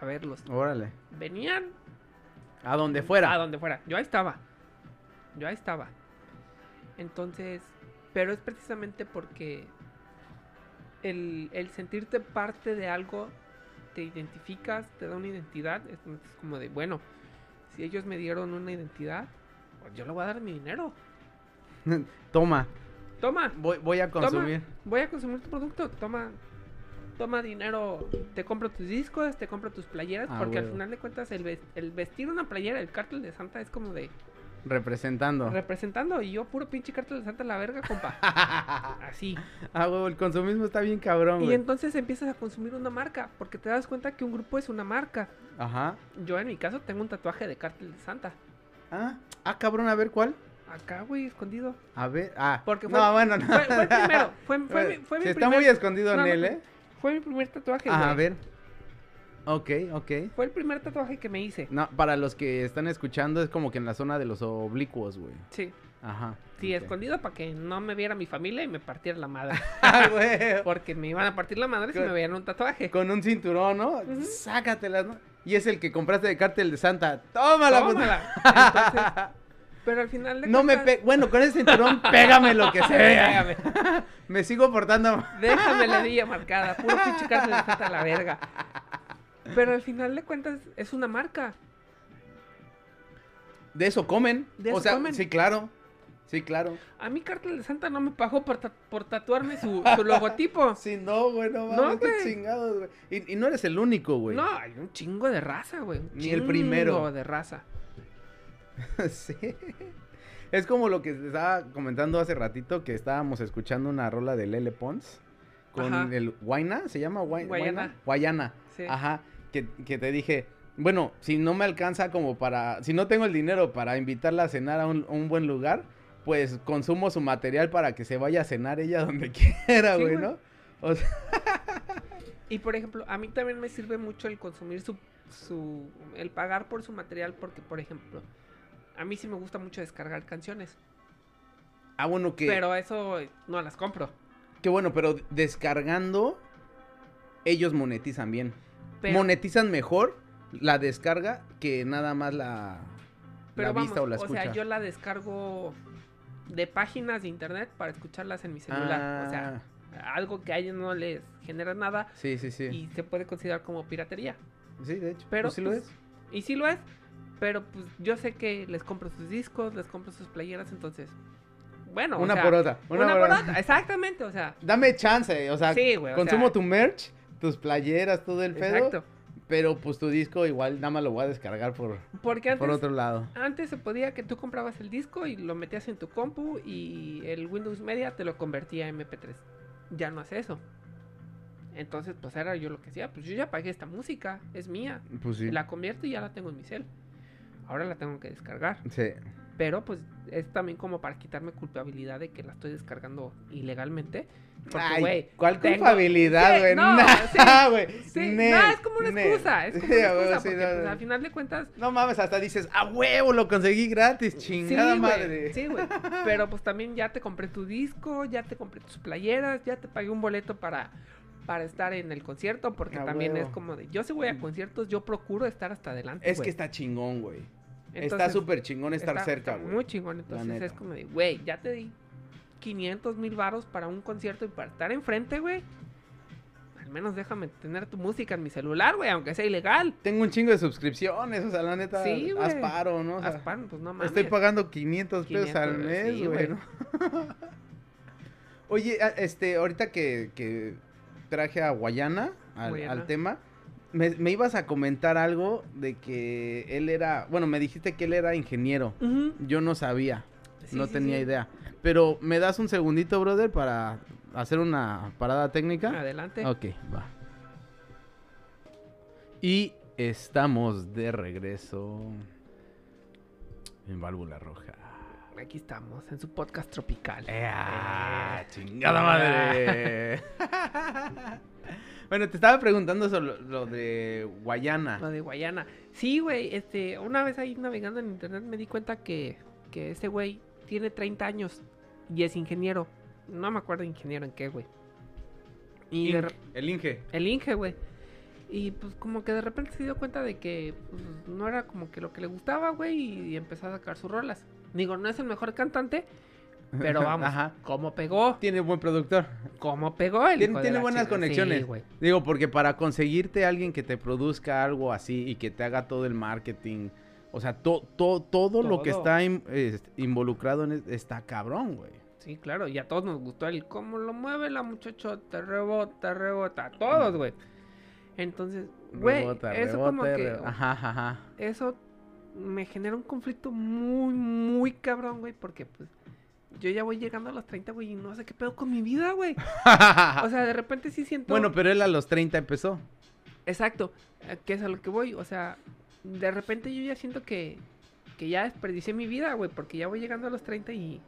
a verlos. Órale. Venían A donde fuera. a donde fuera. Yo ahí estaba. Yo ahí estaba. Entonces, pero es precisamente porque el, el sentirte parte de algo, te identificas, te da una identidad. Es, es como de, bueno, si ellos me dieron una identidad, pues yo le voy a dar mi dinero. [laughs] Toma, Toma, voy, voy a consumir. voy a consumir tu producto, toma, toma dinero, te compro tus discos, te compro tus playeras, Ah, porque al final de cuentas el, el vestir una playera del cártel de Santa es como de, Representando. representando. Y yo, puro pinche cartel de Santa la verga, compa. [laughs] Así. ah, huevo, el consumismo está bien cabrón, Y entonces empiezas a consumir una marca, porque te das cuenta que un grupo es una marca. Ajá. Yo, en mi caso, tengo un tatuaje de cartel de Santa. Ah, ah, cabrón, a ver cuál. Acá, güey, escondido. A ver, ah. Porque fue, no, bueno, no. fue, fue el primero. Fue, fue, [laughs] mi, fue mi si está primer, muy escondido No, en no, él. ¿eh? fue mi primer tatuaje, Ah, a ver. Ok, ok. Fue el primer tatuaje que me hice. No, para los que están escuchando es como que en la zona de los oblicuos, güey. Sí. Ajá. Sí, escondido para que no me viera mi familia y me partiera la madre. [laughs] Ah, güey. Porque me iban a partir la madre si Con- me veían un tatuaje. Con un cinturón, ¿no? Ujú. Sácatelas, ¿no? Y es el que compraste de cártel de Santa. Tómala, puta. Tómala. [laughs] Entonces, pero al final de No me pe... Bueno, con ese cinturón, [laughs] pégame lo que se vea. Pégame. Me sigo portando. Déjame la villa marcada, puro pinche cartel de Santa a la verga. Pero al final de cuentas es una marca. De eso comen. De o eso sea, comen. sí, claro. Sí, claro. A mí cartel de Santa no me pagó por, ta- por tatuarme su, su logotipo. [laughs] Sí, no, güey, no No, mames, qué güey. chingados, güey. Y, y no eres el único, güey. No, hay un chingo de raza, güey. Ni el primero. chingo de raza. [laughs] sí. Es como lo que estaba comentando hace ratito que estábamos escuchando una rola de Lele Pons con Ajá. el Guayna, ¿se llama Guay- Guayana. Guayana? Guayana. Sí. Ajá, que, que te dije, bueno, si no me alcanza como para, si no tengo el dinero para invitarla a cenar a un, a un buen lugar, pues consumo su material para que se vaya a cenar ella [laughs] donde quiera, güey. ¿no? O sea, [laughs] Y por ejemplo, a mí también me sirve mucho el consumir su, su, el pagar por su material porque, por ejemplo, a mí sí me gusta mucho descargar canciones, ah, bueno, que, pero eso no las compro. que bueno, pero descargando, ellos monetizan bien. Pero, monetizan mejor la descarga que nada más la, pero la vamos, vista o la o escucha. sea, yo la descargo de páginas de internet para escucharlas en mi celular. O sea, Ah, algo que a ellos no les genera nada sí, sí, sí. y se puede considerar como piratería. Sí, de hecho. Pero pues sí lo pues, es. Y sí lo es, pero pues yo sé que les compro sus discos, les compro sus playeras, entonces, bueno, o Una sea, por otra. Una, Una, por otra. exactamente, o sea, Dame chance, o sea, Sí, güey, o consumo sea- tu merch, tus playeras, todo el pedo. exacto. Pero pues tu disco igual nada más lo voy a descargar por, Porque antes, por otro lado. antes se podía que tú comprabas el disco y lo metías en tu compu y el Windows Media te lo convertía a MP3. Ya no hace eso. Entonces, pues era yo lo que hacía, pues yo ya pagué esta música, es mía. Pues sí. La convierto y ya la tengo en mi cel. Ahora la tengo que descargar. Sí. Pero pues es también como para quitarme culpabilidad de que la estoy descargando ilegalmente. Porque, Ay, güey. ¿Cuál tengo- culpabilidad, Sí, güey? no, [laughs] Nah, sí, güey. Sí, no, es como una excusa. Es como [laughs] Sí, una excusa sí, porque no, pues, no. al final de cuentas. No mames, hasta dices, a huevo, lo conseguí gratis, chingada sí, madre. Sí, güey. Pero pues también ya te compré tu disco, ya te compré tus playeras, ya te pagué un boleto para, para estar en el concierto. Porque también huevo. es como de. Yo si voy a conciertos, yo procuro estar hasta adelante. Es que está chingón, güey. Está súper chingón estar está- cerca, güey. Muy chingón. Entonces es como de, güey, ya te di 500 mil varos para un concierto y para estar enfrente, güey. Al menos déjame tener tu música en mi celular, güey, aunque sea ilegal. Tengo un chingo de suscripciones, o sea, la neta, Sí, haz paro, ¿no? O sea, Haz pan, pues no mames. estoy pagando 500 pesos 500, al mes, güey. [laughs] Oye, este, ahorita que, que traje a Guayana al, Guayana. al tema, me, me ibas a comentar algo de que él era, bueno, me dijiste que él era ingeniero. Yo no sabía, Sí, no sí, tenía sí. idea. Pero, ¿me das un segundito, brother, para hacer una parada técnica? Adelante. Ok, va. Y estamos de regreso en Válvula Roja. Aquí estamos, en su podcast tropical. ¡Ea! Eh, ¡Chingada madre! [laughs] bueno, te estaba preguntando sobre lo, lo de Guayana. Lo de Guayana. Sí, güey, este, una vez ahí navegando en internet me di cuenta que, que ese güey tiene 30 años y es ingeniero. No me acuerdo ingeniero en qué, güey. Y Inge, el Inge. el Inge, güey. Y pues como que de repente se dio cuenta de que pues, no era como que lo que le gustaba, güey, y empezó a sacar sus rolas. Digo, no es el mejor cantante, pero [laughs] vamos, Ajá. como pegó, Tiene buen productor. como pegó el Tiene, tiene buenas conexiones. Digo, porque para conseguirte a alguien que te produzca algo así y que te haga todo el marketing, o sea, to- to- todo lo que Todo. está in- es- involucrado en es- está cabrón, güey. Sí, claro, y a todos nos gustó el cómo lo mueve la muchachota, rebota, rebota, a todos, güey. Entonces, güey, Rebota, eso rebota, como que, Ajá, ajá. eso me genera un conflicto muy, muy cabrón, güey, porque pues yo ya voy llegando a los 30, güey, y no sé qué pedo con mi vida, güey. [laughs] O sea, de repente sí siento... bueno, pero él a los 30 empezó. Exacto, eh, que es a lo que voy, o sea, de repente yo ya siento que, que ya desperdicié mi vida, güey, porque ya voy llegando a los 30 y,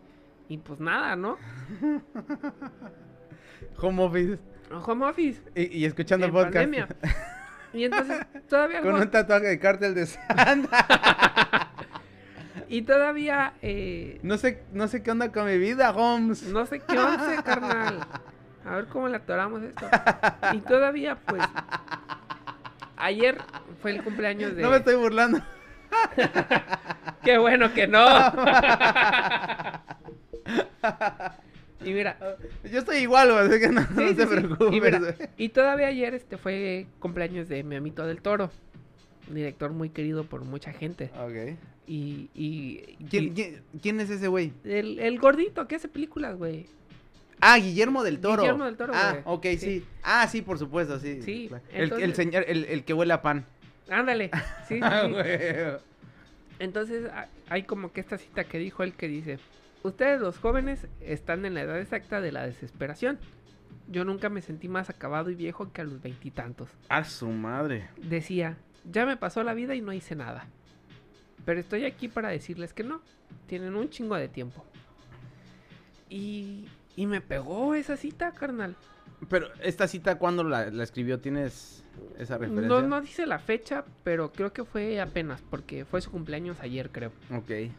y pues nada, ¿no? [laughs] Home office. Home office. Y, y escuchando en podcast. pandemia. Y entonces todavía... [laughs] Con un tatuaje de cártel de Santa. Y todavía... eh, No sé, no sé qué onda con mi vida, Holmes. No sé qué once, carnal. A ver cómo le atoramos esto. Y todavía, pues. Ayer fue el cumpleaños de. No me estoy burlando. [laughs] ¡Qué bueno que no! [laughs] y mira. Yo estoy igual, así que no, sí, no sí, preocupes. Y, mira, y todavía ayer este fue cumpleaños de mi amito del Toro. Director muy querido por mucha gente. Ok. Y. y, ¿Quién, y- quién, quién es ese güey? el, el gordito que hace películas, güey. Ah, Guillermo del Toro. Guillermo del Toro, Ah, güey. ok, sí. Sí. Ah, sí, por supuesto, sí. Sí. El, el señor, el, el que huele a pan. Ándale. [laughs] Sí, sí, Ah, sí. Entonces ha- hay como que esta cita que dijo él que dice, ustedes los jóvenes están en la edad exacta de la desesperación. Yo nunca me sentí más acabado y viejo que a los veintitantos. A su madre. Decía, ya me pasó la vida y no hice nada. Pero estoy aquí para decirles que no. Tienen un chingo de tiempo. Y, y me pegó esa cita, carnal. Pero, ¿esta cita cuándo la, la escribió? ¿Tienes esa referencia? No, no dice la fecha, pero creo que fue apenas, porque fue su cumpleaños ayer, creo. Ok. Y,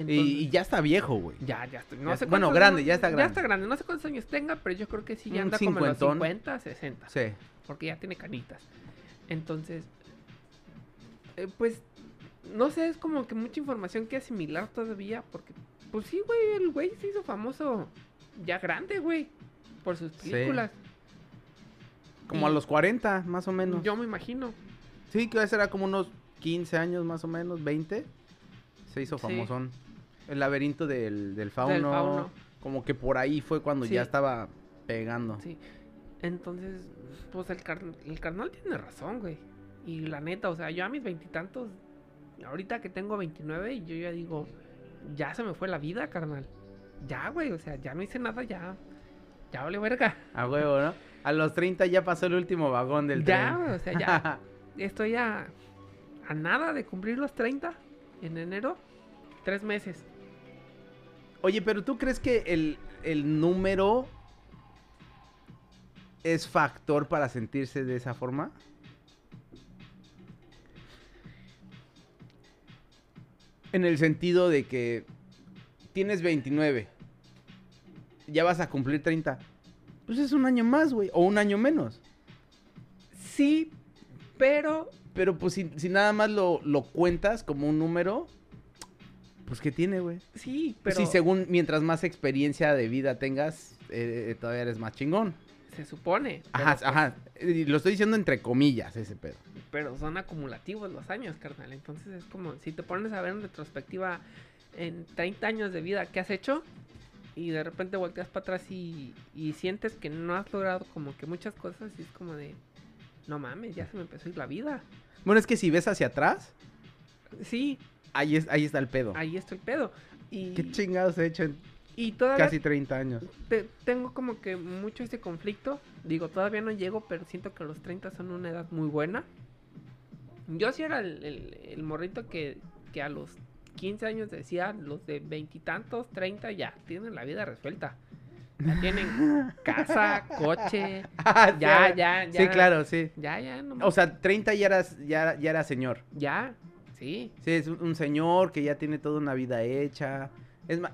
Entonces- y ya está viejo, güey. Ya, ya estoy. No Ya sé está- bueno, grande, años- ya está Ya grande. está grande. No sé cuántos años tenga, pero yo creo que sí ya anda como en los cincuentón. 50, 60. Sí. Porque ya tiene canitas. Entonces, eh, pues, no sé, es como que mucha información que asimilar todavía. Porque, pues sí, güey, el güey se hizo famoso ya grande, güey. Por sus Sí. películas. Como a los 40, más o menos. Yo me imagino. Sí, que será como unos 15 años más o menos, 20. Se hizo Sí. famosón. El laberinto del, del fauno. fauno. Como que por ahí fue cuando ya estaba pegando. Sí. Entonces, pues el, car- el carnal tiene razón, güey. Y la neta, o sea, yo a mis veintitantos, ahorita que tengo 29, y yo ya digo, ya se me fue la vida, carnal. Ya, güey, o sea, ya no hice nada, ya. Ya vale verga. A huevo, ¿no? A los 30 ya pasó el último vagón del Ya, tren. güey, o sea, ya. [laughs] Estoy a, a nada de cumplir los 30 en enero. Tres meses. Oye, pero ¿tú crees que el, el número es factor para sentirse de esa forma? En el sentido de que tienes 29, ya vas a cumplir 30. Pues es un año más, güey, o un año menos. Sí, pero Pero pues si, si nada más lo, lo cuentas como un número, pues ¿qué tiene, güey? sí, Pues pero si según mientras más experiencia de vida tengas, eh, eh, todavía eres más chingón. Se supone. Ajá, pero, ajá. Lo estoy diciendo entre comillas, ese pedo. pero son acumulativos los años, carnal. Entonces es como si te pones a ver en retrospectiva en 30 años de vida que has hecho y de repente volteas para atrás y, y sientes que no has logrado como que muchas cosas y es como de, no mames, ya se me empezó a ir la vida. Bueno, es que si ves hacia atrás, Sí, ahí, es, ahí está el pedo. ahí está el pedo. Y, ¿Qué chingados he hecho en y todavía casi 30 años? te- tengo como que mucho este conflicto. Digo, todavía no llego, pero siento que los 30 son una edad muy buena. Yo sí era el, el- el morrito que, que a los 15 años decía, los de veintitantos, 30 ya tienen la vida resuelta. Ya tienen [laughs] casa, coche, [laughs] ya, Sí. ya, ya. Sí, claro, sí. Ya, ya, no O sea, 30 ya eras, ya, ya era señor. ya, sí. Sí, es un, un señor que ya tiene toda una vida hecha. Es más,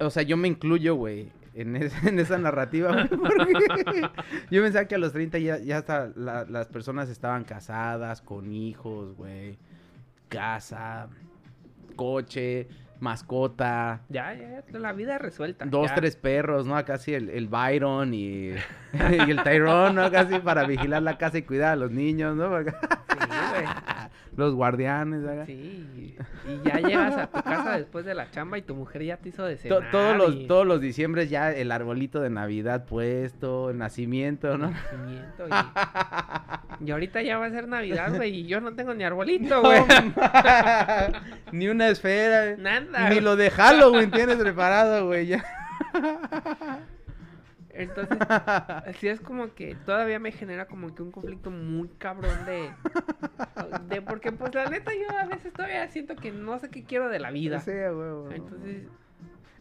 o sea, yo me incluyo, güey, en, es- [laughs] en esa narrativa, güey, porque [laughs] yo pensaba que a los 30 ya, ya hasta la- las personas estaban casadas, con hijos, güey, casa, coche, mascota, Ya, ya, ya, la vida resuelta. dos, ya. tres perros, ¿no? Casi el, el Byron y, [laughs] y el Tyrone, ¿no? Casi para vigilar la casa y cuidar a los niños, ¿no? Sí, güey. Los guardianes, ¿verdad? Sí, y ya llegas a tu casa después de la chamba y tu mujer ya te hizo de cenar. todos los y- todos los diciembres ya el arbolito de Navidad puesto, el nacimiento, ¿no? nacimiento, y... [laughs] y ahorita ya va a ser Navidad, güey, y yo no tengo ni arbolito, güey. [laughs] Ni una esfera. Nada. Ni lo de Halloween tienes preparado, güey. Ya. Entonces, [laughs] sí es como que todavía me genera como que un conflicto muy cabrón de... de porque, pues, la neta, yo a veces todavía siento que no sé qué quiero de la vida. Sí, güey, güey. Entonces,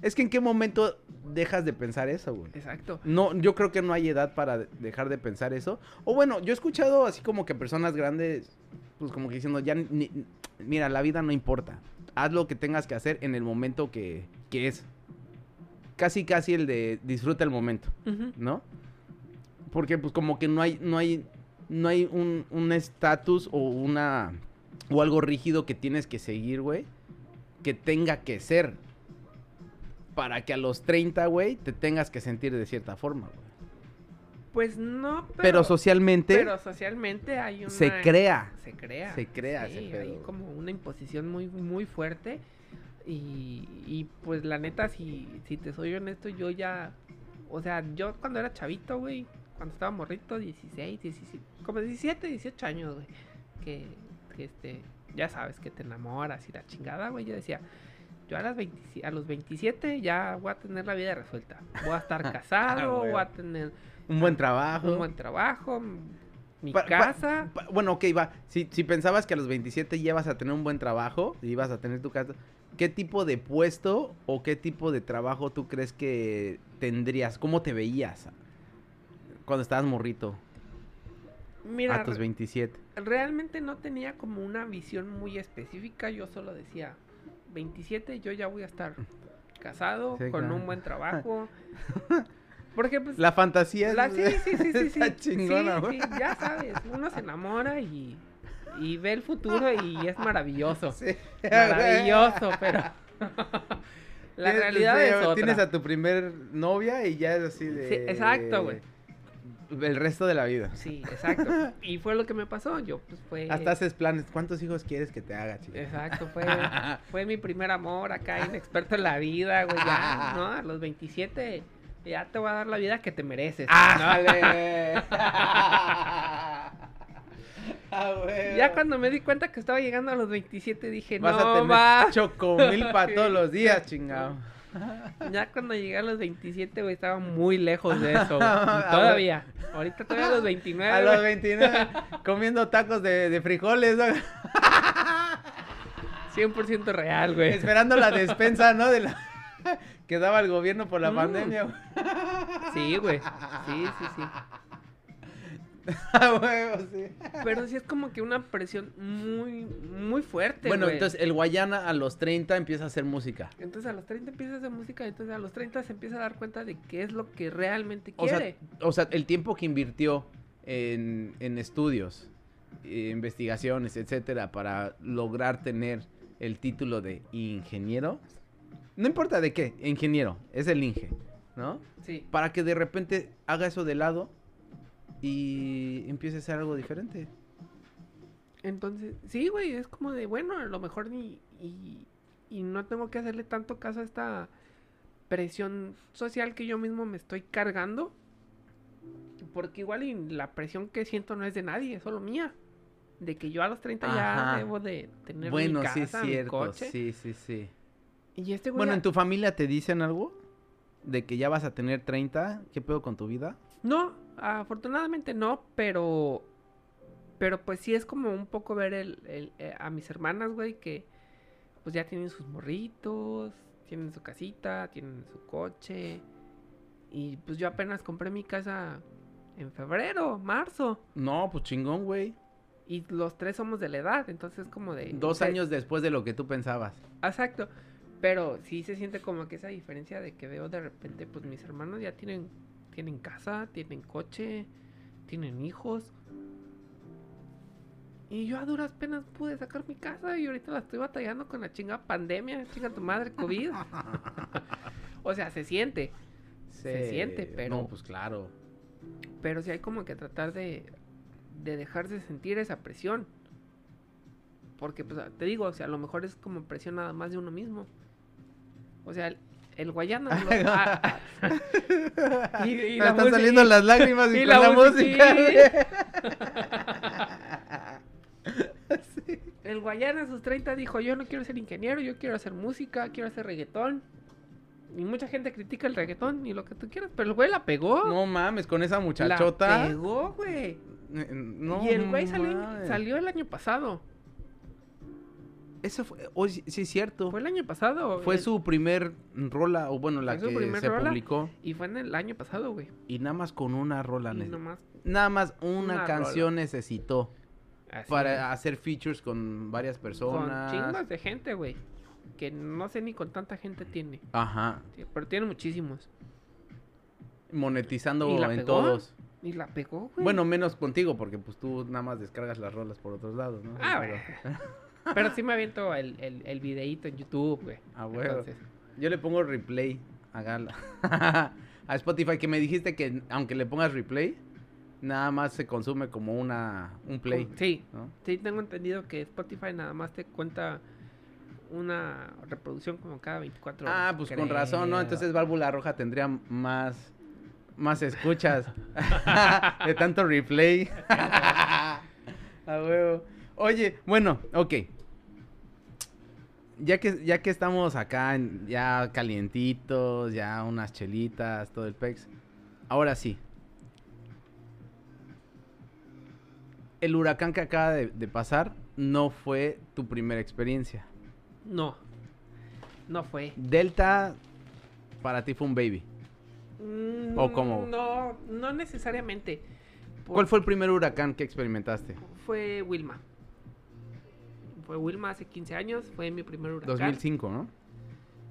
Es que en qué momento dejas de pensar eso, güey. exacto. No, yo creo que no hay edad para de- dejar de pensar eso. O bueno, yo he escuchado así como que personas grandes, pues como que diciendo, ya, ni- mira, la vida no importa. Haz lo que tengas que hacer en el momento que, que es. Casi, casi el de disfruta el momento. ¿no? Porque pues como que no hay, no hay, no hay un un estatus o una, o algo rígido que tienes que seguir, güey, que tenga que ser. Para que a los 30, güey, te tengas que sentir de cierta forma, güey. Pues no, pero... Pero, socialmente Pero socialmente hay una... se crea. Se crea. Se crea ese Sí, pedo, hay como una imposición muy, muy fuerte. Y, y pues la neta, si, si te soy honesto, yo ya... O sea, yo cuando era chavito, güey, cuando estaba morrito, 16, 17, como 17, 18 años, güey, que, que este, ya sabes, que te enamoras y la chingada, güey, yo decía, yo a, las 20 a los 27 ya voy a tener la vida resuelta. Voy a estar [laughs] casado, güey. voy a tener Un buen trabajo. un buen trabajo, mi Pa- pa- casa. pa- bueno, ok, va. Si, si pensabas que a los 27 ya ibas a tener un buen trabajo y ibas a tener tu casa, ¿qué tipo de puesto o qué tipo de trabajo tú crees que tendrías? ¿Cómo te veías cuando estabas morrito Mira, a tus 27? realmente no tenía como una visión muy específica, yo solo decía, 27 yo ya voy a estar casado, Sí, con claro. un buen trabajo. [laughs] Porque pues La fantasía la- es- sí, sí, sí, sí, [laughs] sí, está chingona, sí, ya sabes, uno se enamora y, y ve el futuro y es maravilloso. [laughs] Sí. Maravilloso, pero [laughs] la realidad es otra. Tienes a tu primer novia y ya es así de... Sí, exacto, güey. El resto de la vida. Sí, exacto. Y fue lo que me pasó, yo pues fue... Hasta haces planes. ¿Cuántos hijos quieres que te haga, chica? Exacto, fue, [laughs] fue mi primer amor acá, inexperto en la vida, güey, ya, ¿no? A los 27 ya te voy a dar la vida que te mereces. ¿no? [laughs] Ah, güey. Ya cuando me di cuenta que estaba llegando a los 27 dije, Vas no, a tener va. [laughs] chocomil para todos los días, chingado. [laughs] Ya cuando llegué a los 27, güey, estaba muy lejos de eso, Todavía. Ahorita todavía a los 29, A los güey, 29, comiendo tacos de, de frijoles, ¿no? 100% real, güey. esperando la despensa, ¿no? De la... que daba el gobierno por la Mm. pandemia. güey. Sí, güey. Sí, sí, sí. [laughs] Pero sí es como que una presión muy, muy fuerte, Bueno, güey. entonces el Guayana a los 30 empieza a hacer música. Entonces a los 30 empieza a hacer música, entonces a los 30 se empieza a dar cuenta de qué es lo que realmente O sea, quiere. o sea, el tiempo que invirtió en, en estudios, eh, investigaciones, etcétera, para lograr tener el título de ingeniero. No importa de qué, ingeniero, es el Inge, ¿no? sí. Para que de repente haga eso de lado y empiece a hacer algo diferente. Entonces, sí, güey, es como de, bueno, a lo mejor ni... Y, y no tengo que hacerle tanto caso a esta presión social que yo mismo me estoy cargando. Porque igual y la presión que siento no es de nadie, es solo mía. De que yo a los 30 ya debo de tener bueno, mi casa, sí es mi cierto, coche. sí, sí, sí. Y este güey Bueno, ya- ¿en tu familia te dicen algo? ¿De que ya vas a tener 30? ¿Qué pedo con tu vida? No, afortunadamente no, pero. Pero pues sí es como un poco ver el, el- eh, a mis hermanas, güey, que pues ya tienen sus morritos, tienen su casita, tienen su coche. Y pues yo apenas compré mi casa en febrero, marzo. No, pues chingón, güey. Y los tres somos de la edad, entonces como de... Dos o sea, años después de lo que tú pensabas. Exacto. Pero sí se siente como que esa diferencia de que veo de repente, pues mis hermanos ya tienen, tienen casa, tienen coche, tienen hijos. Y yo a duras penas pude sacar mi casa y ahorita la estoy batallando con la chinga pandemia, chinga tu madre, COVID. [laughs] o sea, se siente. Se siente, pero- No, pues claro. Pero sí hay como que tratar de, de dejarse sentir esa presión. Porque, pues, te digo, o sea, a lo mejor es como presión nada más de uno mismo. O sea, el, Guayana... [laughs] ah, ah. y, y la están saliendo las lágrimas y, y con la la, música. [laughs] Sí. El Guayana a sus 30 dijo, yo no quiero ser ingeniero, yo quiero hacer música, quiero hacer reggaetón. Y mucha gente critica el reggaetón y lo que tú quieras, pero el güey la pegó. No mames, con esa la muchachota. pegó, güey. Eh, No, y el güey salió, salió el año pasado. Eso fue, oh, sí, sí es cierto. Fue el año pasado. Fue el- su primer rola, o bueno, la que se publicó. Y fue en el año pasado, güey. Y nada más con una rola. Y ne- nomás Nada más una, una canción necesitó así, para hacer features con varias Con personas. chingas de gente, güey. Que no sé ni con tanta gente tiene. Ajá. Sí, Pero tiene muchísimos. Monetizando ¿Y la en pegó? todos. Y la pegó, güey. Bueno, menos contigo, porque pues tú nada más descargas las rolas por otros lados, ¿no? Ah, güey. [laughs] Pero sí me aviento el, el, el videíto en YouTube, güey. Ah, huevo. Entonces, Yo le pongo replay a Gala. [laughs] a Spotify, que me dijiste que aunque le pongas replay, nada más se consume como una un play. Sí, ¿no? sí, tengo entendido que Spotify nada más te cuenta una reproducción como cada 24 horas. Ah, pues con razón, ¿no? Entonces Válvula Roja tendría más más escuchas [laughs] de tanto replay. [laughs] a huevo. Oye, bueno, ok. Ya que, ya que estamos acá, en- ya calientitos, ya unas chelitas, todo el pex. Ahora sí. El huracán que acaba de, de pasar no fue tu primera experiencia. No, no fue. Delta para ti fue un baby. ¿O Mm, cómo? No, no necesariamente. Por- ¿Cuál fue el primer huracán que experimentaste? Fue Wilma. Fue Wilma hace 15 años, fue mi primer huracán. 2005, ¿no?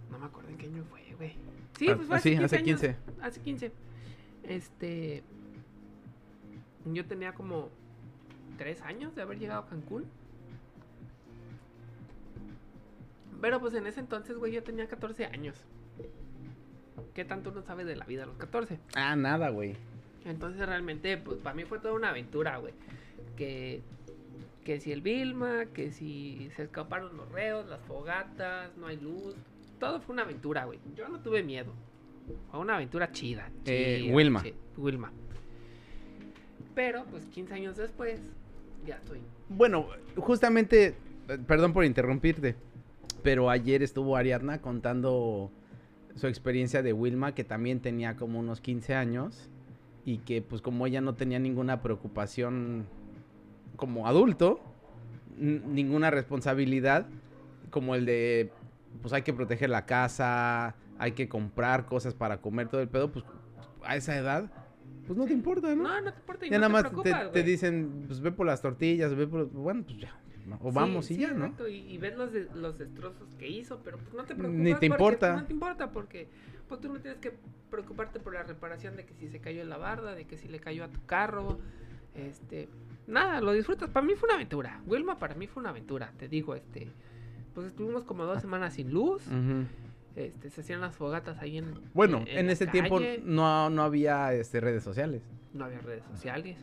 No me acuerdo en qué año fue, güey. Sí, Ah, pues fue hace sí, 15 hace años. 15. Hace 15. Este. Yo tenía como 3 años de haber llegado a Cancún. Pero pues en ese entonces, güey, yo tenía 14 años. ¿Qué tanto uno sabe de la vida a los 14? Ah, nada, güey. Entonces realmente, pues para mí fue toda una aventura, güey. Que, que si el Vilma, que si se escaparon los reos, las fogatas, no hay luz. Todo fue una aventura, güey. Yo no tuve miedo. Fue una aventura chida. Eh, chida, Wilma. chi- Wilma. Pero, pues 15 años después, ya estoy. Bueno, justamente, eh, perdón por interrumpirte, pero ayer estuvo Ariadna contando su experiencia de Wilma, que también tenía como unos 15 años, y que pues como ella no tenía ninguna preocupación como adulto, ninguna responsabilidad, como el de, pues hay que proteger la casa, hay que comprar cosas para comer todo el pedo, pues a esa edad, pues no te importa, ¿no? No, no te importa. y Ya no nada te más te, te dicen, pues ve por las tortillas, ve por... Bueno, pues ya. ¿no? O Sí, vamos y sí, ya, ¿no? exacto, Y, y ves los, de- los destrozos que hizo, pero pues no te preocupas. Ni te porque, importa. pues, no te importa porque pues tú no tienes que preocuparte por la reparación de que si se cayó en la barda, de que si le cayó a tu carro, este, nada, lo disfrutas. Para mí fue una aventura. Wilma para mí fue una aventura, te digo, este, pues estuvimos como dos semanas sin luz, este, se hacían las fogatas ahí en Bueno, en en, la ese tiempo no, no había este, redes sociales. no había redes sociales,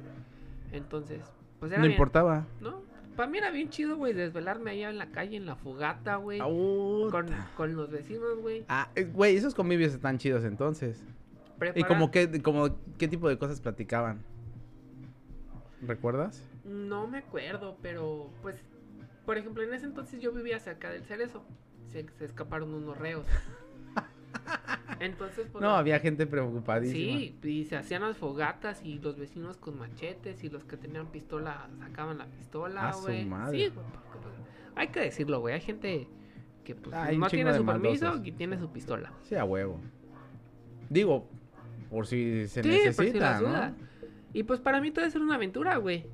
entonces, pues era No bien, importaba. ¿no? Para mí era bien chido, güey, desvelarme allá en la calle, en la fogata, güey. Con, con los vecinos, güey. Ah, eh, güey, esos convivios están chidos entonces. ¿Y Prepara- como qué, como qué tipo de cosas platicaban? ¿Recuerdas? No me acuerdo, pero pues, por ejemplo, en ese entonces yo vivía cerca del Cerezo. Se, se escaparon unos reos. Entonces, pues. No, había gente preocupadísima. Sí, y se hacían las fogatas y los vecinos con machetes y los que tenían pistola sacaban la pistola, güey. madre. Sí, güey, porque, pues, hay que decirlo, güey. Hay gente que pues, un no tiene su permiso y tiene su pistola. Sí, a huevo. Digo, por si se Sí, por si necesita, las ¿no? Y pues para mí todo es una aventura, güey.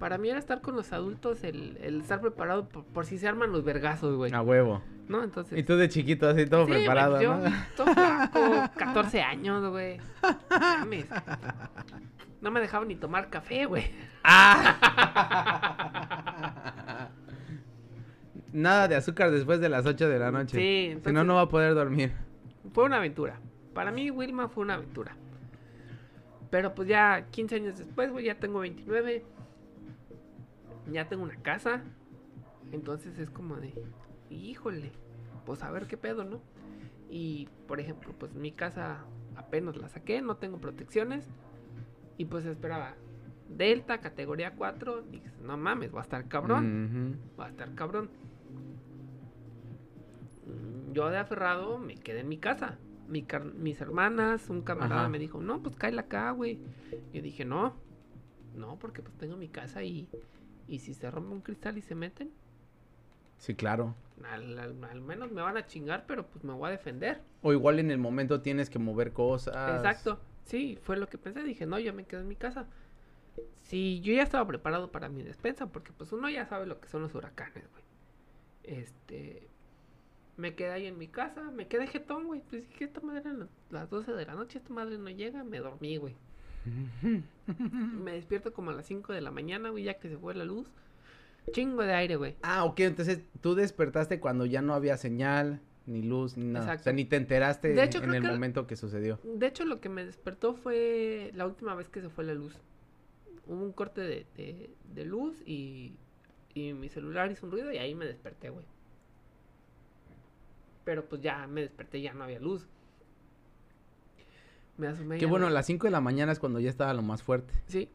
Para mí era estar con los adultos, el, el estar preparado por, por si se arman los vergazos, güey. A huevo. ¿No? Entonces. Y tú de chiquito así todo Sí, güey, preparado, yo, ¿no? [laughs] todo flaco, 14 años, güey. Mames. No me dejaban ni tomar café, güey. [laughs] Nada de azúcar después de las 8 de la noche. Sí, Si no, no va a poder dormir. Fue una aventura. Para mí, Wilma fue una aventura. Pero pues ya 15 años después, güey, ya tengo 29. Ya tengo una casa. Entonces es como de, híjole, pues a ver qué pedo, ¿no? Y por ejemplo, pues mi casa apenas la saqué, no tengo protecciones. Y pues esperaba Delta, categoría 4. Dije, no mames, va a estar cabrón. Va a estar cabrón. Yo de aferrado me quedé en mi casa. Mi car- mis hermanas, un camarada Ajá. me dijo, no, pues cáela acá, güey. Yo dije, no, no, porque pues tengo mi casa y, y si se rompe un cristal y se meten, Sí, claro. al, al- al menos me van a chingar, pero pues me voy a defender. O igual en el momento tienes que mover cosas. Exacto. Sí, fue lo que pensé. Dije, no, yo me quedo en mi casa. Sí, yo ya estaba preparado para mi despensa, porque pues uno ya sabe lo que son los huracanes, güey. Este. Me quedé ahí en mi casa, me quedé jetón, güey. Pues dije, esta madre a las 12 de la noche, esta madre no llega, me dormí, güey. [laughs] Me despierto como a las 5 de la mañana, güey, ya que se fue la luz. Chingo de aire, güey. Ah, ok, entonces tú despertaste cuando ya no había señal, ni luz, ni nada. O sea, ni te enteraste De hecho, en el que- momento que sucedió. De hecho, lo que me despertó fue la última vez que se fue la luz. Hubo un corte de, de- de luz y, y mi celular hizo un ruido y ahí me desperté, güey. Pero pues ya me desperté, ya no había luz. Me asomé. Qué ya bueno, no- a las 5 de la mañana es cuando ya estaba lo más fuerte. Sí.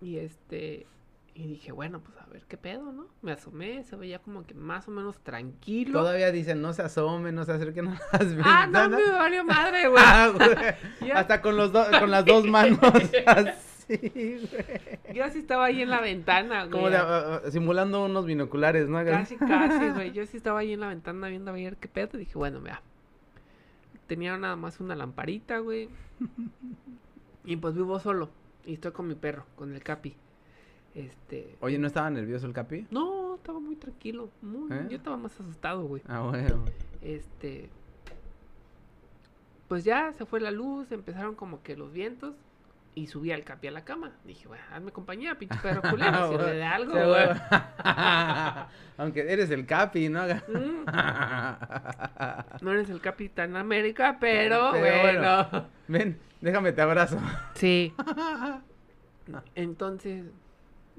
Y este. Y dije, bueno, pues a ver qué pedo, ¿no? Me asomé, se veía como que más o menos tranquilo. Todavía dicen, no se asomen, no se acerquen a las Ah, no, ventanas. me valió madre, [laughs] güey. Ah. Hasta con, los do- con las dos manos [laughs] güey. Yo sí estaba ahí en la ventana, güey. Como de, ah, ah, simulando unos binoculares, ¿no? Casi, casi, güey. Yo sí estaba ahí en la ventana viendo a ver qué pedo. Y dije, bueno, vea. Tenía nada más una lamparita, güey. Y pues vivo solo. Y estoy con mi perro, con el Capi. Este. Oye, ¿no estaba nervioso el Capi? No, estaba muy tranquilo. muy- ¿Eh? Yo estaba más asustado, güey. Ah, bueno. Este. Pues ya se fue la luz, empezaron como que los vientos. Y subí al Capi a la cama. Dije, bueno, hazme compañía, pinche [laughs] perro culero. sirve de algo, Sí, güey. [laughs] Aunque eres el Capi, ¿no? Mm. [laughs] No eres el Capitán América, pero, Pero bueno. bueno. Ven, déjame te abrazo. Sí. Entonces,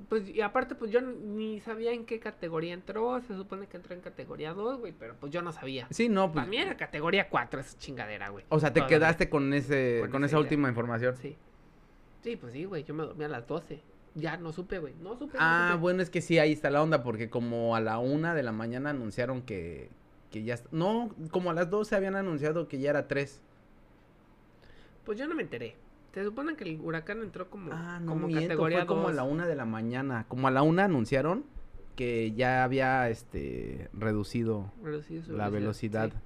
pues, y aparte, pues yo ni sabía en qué categoría entró. Se supone que entró en categoría 2, güey, pero pues yo no sabía. Sí, no, pues. Para mí era categoría 4 esa chingadera, güey. O sea, te Todavía. quedaste con ese, Con con, esa esa idea. última información. Sí. Sí, pues sí, güey. Yo me dormí a las 12. Ya no supe, güey. No supe. no Ah, supe. bueno, es que sí, ahí está la onda, porque como a la una de la mañana anunciaron que, que ya... No, como a las 12 habían anunciado que ya era 3. Pues yo no me enteré. Se supone que el huracán entró como, Ah, no como miento, categoría fue como a 2. la una de la mañana. Como a la una anunciaron que ya había, este, reducido la velocidad sí.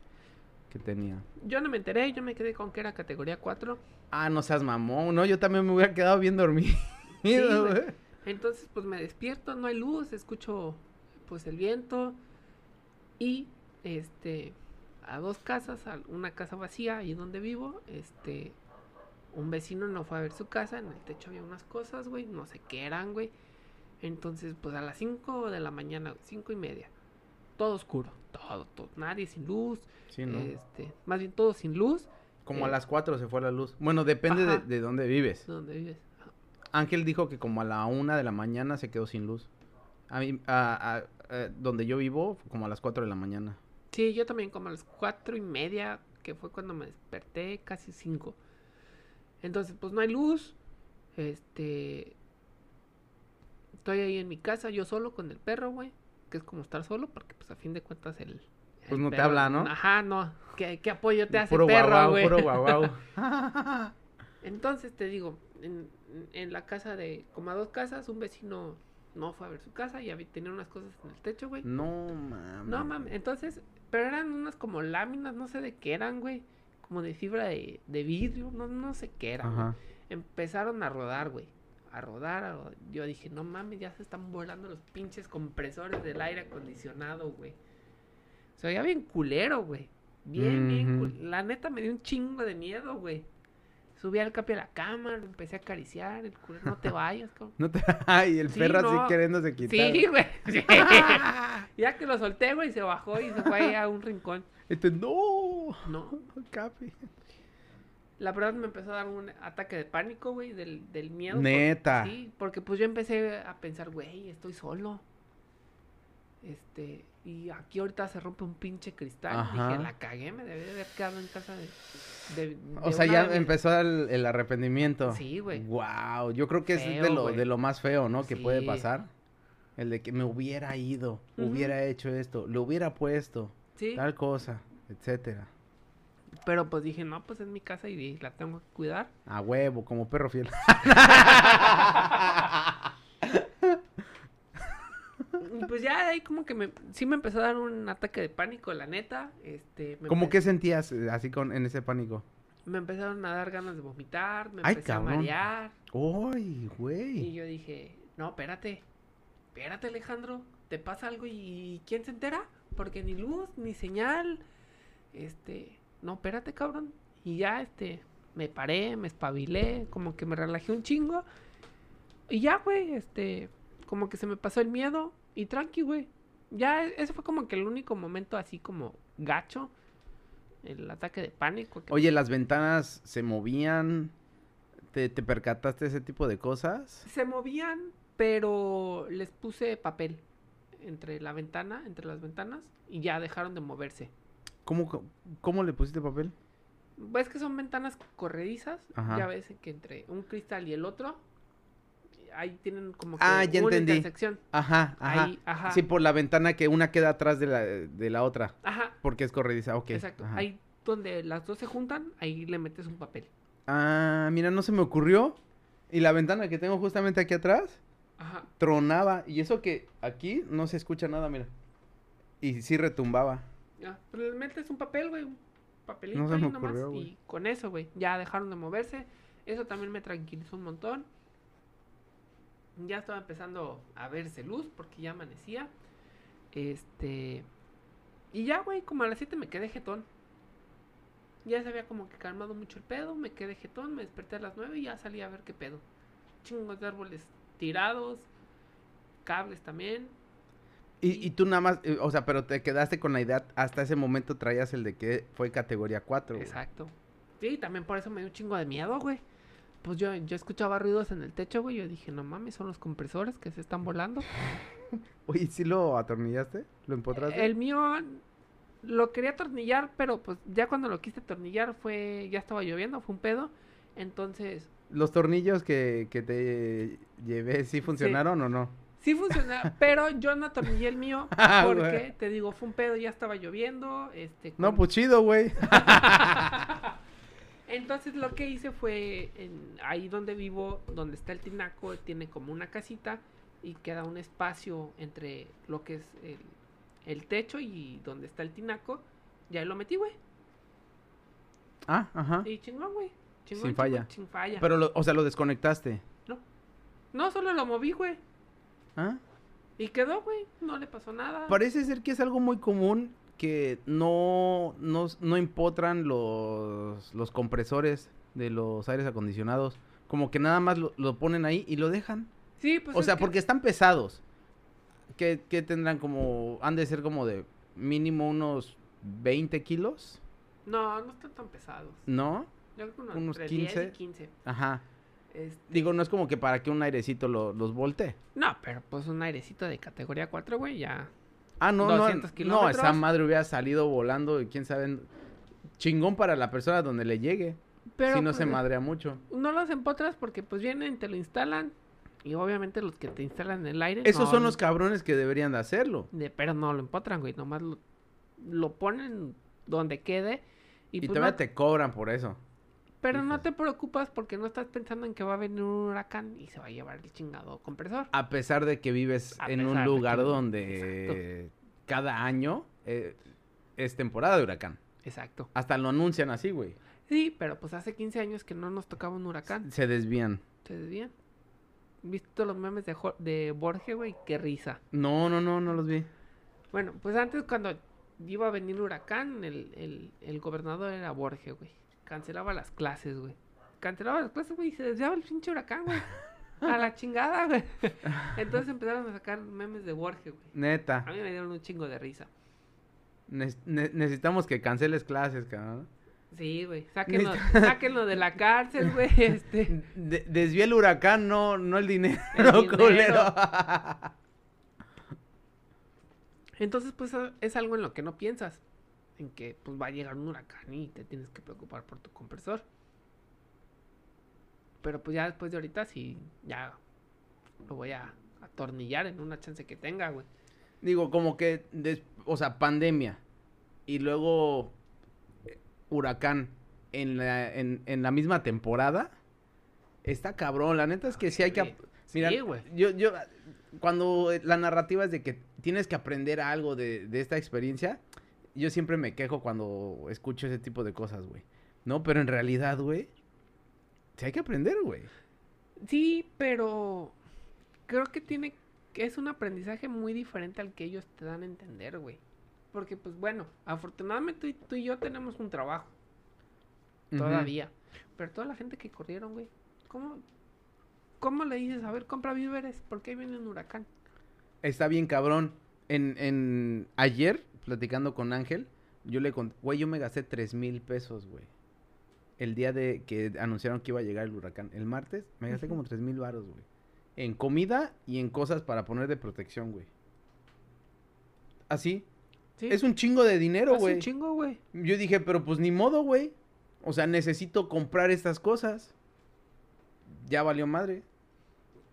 Que tenía. Yo no me enteré, yo me quedé con que era categoría 4. Ah, no seas mamón, no, yo también me hubiera quedado bien dormido, Sí, güey. Entonces, pues me despierto, no hay luz, escucho pues el viento y este a dos casas, a una casa vacía ahí donde vivo, este un vecino no fue a ver su casa, en el techo había unas cosas, güey, no sé qué eran, güey. Entonces, pues a las 5 de la mañana, cinco y media, todo oscuro, todo, todo, nadie sin luz, Sí, ¿no? este, más bien todo sin luz, Como a eh, las 4 se fue la luz. Bueno, depende de, de dónde vives. donde vives. Ángel dijo que como a la una de la mañana se quedó sin luz. A mí, a- a- a- donde yo vivo, como a las 4 de la mañana. Sí, yo también como a las cuatro y media, que fue cuando me desperté, casi cinco. Entonces, pues no hay luz. Este. Estoy ahí en mi casa, yo solo con el perro, güey. Que es como estar solo, porque pues a fin de cuentas el. Pues el no te habla, ¿no? Ajá, no. ¿Qué, qué apoyo te hace puro perro, guau, güey? puro guau, guau. [laughs] [laughs] Entonces te digo, en, en la casa de. Como a dos casas, un vecino no fue a ver su casa y había, tenía unas cosas en el techo, güey. no, mames. No mames, entonces, pero eran unas como láminas, no sé de qué eran, güey. Como de fibra de, de vidrio, no, no sé qué eran. Empezaron a rodar, güey. A rodar. Yo dije, no mames, ya se están volando los pinches compresores del aire acondicionado, güey. Se oía bien culero, güey. Bien, bien. Ujú. cul- La neta me dio un chingo de miedo, güey. Subí al capi a la cama, lo empecé a acariciar. El culero, no te vayas, cabrón. [laughs] No te... [laughs] Ay, el Sí, perro no. así queriéndose quitar. Sí, güey. [laughs] sí. ya que lo solté, güey, se bajó y se fue ahí a un rincón. Este, no. No, Capi. La verdad me empezó a dar un ataque de pánico, güey, del, del miedo. Neta. sí, porque pues yo empecé a pensar, güey, estoy solo. Este, y aquí ahorita se rompe un pinche cristal. Ajá. Dije, la cagué, me debí de haber quedado en casa de. de- O sea, ya de empezó el, el arrepentimiento. Sí, güey. Wow, yo creo que es de lo, de lo más feo, ¿no? Que puede pasar. El de que me hubiera ido, hubiera hecho esto, lo hubiera puesto, Sí. tal cosa, etcétera. Pero pues dije, no, pues es mi casa y la tengo que cuidar. A huevo, como perro fiel. Y [laughs] pues ya de ahí como que me, sí me empezó a dar un ataque de pánico, la neta. Este, me ¿Cómo que sentías eh, así con en ese pánico? Me empezaron a dar ganas de vomitar, me Ay, empecé cabrón. a marear. ¡Uy, Y güey! yo dije, no, espérate, espérate Alejandro, te pasa algo y ¿quién se entera? Porque ni luz, ni señal, este, no, espérate cabrón. Y ya, este, me paré, me espabilé, como que me relajé un chingo. Y ya, güey, este, como que se me pasó el miedo y tranqui, güey. Ya, ese fue como que el único momento así como gacho, el ataque de pánico. que- Oye, las ventanas se movían. ¿Te, te percataste ese tipo de cosas? Se movían, pero les puse papel entre la ventana, entre las ventanas, y ya dejaron de moverse. ¿Cómo, cómo le pusiste papel? Ves que son ventanas corredizas, Ajá. ya ves que entre un cristal y el otro, ahí tienen como que Ah, ya una entendí. intersección. Ajá, ajá. Ahí, ajá. Sí, por la ventana que una queda atrás de la, de la otra. Ajá, Porque es corrediza, ok. exacto. ajá. Ahí donde las dos se juntan, ahí le metes un papel. Ah, mira, no se me ocurrió. Y la ventana que tengo justamente aquí atrás Ajá. tronaba. Y eso que aquí no se escucha nada, mira. Y sí retumbaba. Ya, pero le metes un papel, güey, un papelito No ahí nomás, ocurrió, y con eso, güey, ya dejaron de moverse. Eso también me tranquilizó un montón. Ya estaba empezando a verse luz porque ya amanecía. Este. Y ya, güey, como a las 7 me quedé jetón. Ya se había como que calmado mucho el pedo. Me quedé jetón, me desperté a las 9 y ya salí a ver qué pedo. Chingos de árboles tirados, cables también. Y, y tú nada más, eh, o sea, pero te quedaste con la idea, hasta ese momento traías el de que fue categoría 4. güey. Exacto. Sí, también por eso me dio un chingo de miedo, güey. Pues yo, yo escuchaba ruidos en el techo, güey. Yo dije, no mames, son los compresores que se están volando. [laughs] Oye, ¿sí lo atornillaste? ¿Lo empotraste? El mío lo quería atornillar, pero pues ya cuando lo quise atornillar fue, ya estaba lloviendo, fue un pedo. Entonces, ¿Los tornillos que, que te llevé sí funcionaron o no? Sí funcionaba, [laughs] pero yo no atornillé el mío [laughs] Ah, porque, güey. te digo, fue un pedo, ya estaba lloviendo. Este, No, pues chido, güey. [laughs] Entonces lo que hice fue en, ahí donde vivo, donde está el tinaco, tiene como una casita y queda un espacio entre lo que es el, el techo y donde está el tinaco. Ya ahí lo metí, güey. ah, ajá. Y chingón, güey. Chingón, Sin chingón, falla. Sin falla. Pero, lo- o sea, lo desconectaste. No, solo lo moví, güey. ¿Ah? Y quedó, güey. No le pasó nada. Parece ser que es algo muy común que no, no, no empotran los, los compresores de los aires acondicionados. Como que nada más lo, lo ponen ahí y lo dejan. Sí, pues o sea, que- porque están pesados. Que, que tendrán como, han de ser como de mínimo unos 20 kilos, No, no están tan pesados. ¿no? Yo creo que unos, Unos entre 10 y 15. 15. Ajá. Este, Digo, no es como que para que un airecito lo- los voltee. No, pero pues un airecito de categoría 4, güey, ya. Ah, no, no, 200 no, esa madre hubiera salido volando y quién sabe, chingón para la persona donde le llegue, Pero si no se pues, madrea mucho. No los empotras porque pues vienen, te lo instalan y obviamente los que te instalan en el aire. Esos no, son los cabrones que deberían de hacerlo. de- pero no lo empotran, güey, nomás lo, lo ponen donde quede y, Y pues todavía no- te cobran por eso. Pero no te preocupas porque no estás pensando en que va a venir un huracán y se va a llevar el chingado compresor. A pesar de que vives A en un lugar que- donde cada año eh, es temporada de huracán. Exacto. Hasta lo anuncian así, güey. Sí, pero pues hace 15 años que no nos tocaba un huracán. Se desvían. ¿Se desvían? ¿Viste los memes de, Jo- de Borges, güey? Qué risa. No, no, no, no los vi. Bueno, pues antes cuando iba a venir huracán, el, el, el gobernador era Borges, güey. Cancelaba las clases, güey. Cancelaba las clases, güey, y se desviaba el pinche huracán, güey. A la chingada, güey. [laughs] Entonces empezaron a sacar memes de Borges, güey. Neta. A mí me dieron un chingo de risa. Ne- ne- necesitamos que canceles clases, cabrón. Sí, güey. Sáquenlo, [laughs] sáquenlo de la cárcel, güey. Este. De- el huracán, no, no el dinero, El dinero. culero. Entonces, pues es algo en lo que no piensas. En que pues va a llegar un huracán y te tienes que preocupar por tu compresor. Pero pues ya después de ahorita sí, ya lo voy a atornillar en una chance que tenga, güey. Digo, como que, o sea, pandemia y luego eh, huracán en la, en, en la misma temporada, está cabrón. La neta es que sí hay que... Mira, Sí, güey. yo, yo, cuando la narrativa es de que tienes que aprender algo de, de esta experiencia, yo siempre me quejo cuando escucho ese tipo de cosas, güey. No, pero en realidad, güey, sí hay que aprender, güey. Sí, pero creo que tiene que es un aprendizaje muy diferente al que ellos te dan a entender, güey. Porque pues bueno, afortunadamente tú, tú y yo tenemos un trabajo todavía. Pero toda la gente que corrieron, güey, ¿cómo, ¿cómo le dices, a ver, compra víveres? Porque ahí viene un huracán. Está bien cabrón. En, en ayer, platicando con Ángel, yo le conté, güey, yo me gasté tres mil pesos, güey. El día de que anunciaron que iba a llegar el huracán. El martes me gasté como tres mil varos, güey. En comida y en cosas para poner de protección, güey. Así. Sí, Es un chingo de dinero, güey. un chingo, güey. Yo dije, pero pues ni modo, güey. O sea, necesito comprar estas cosas. Ya valió madre.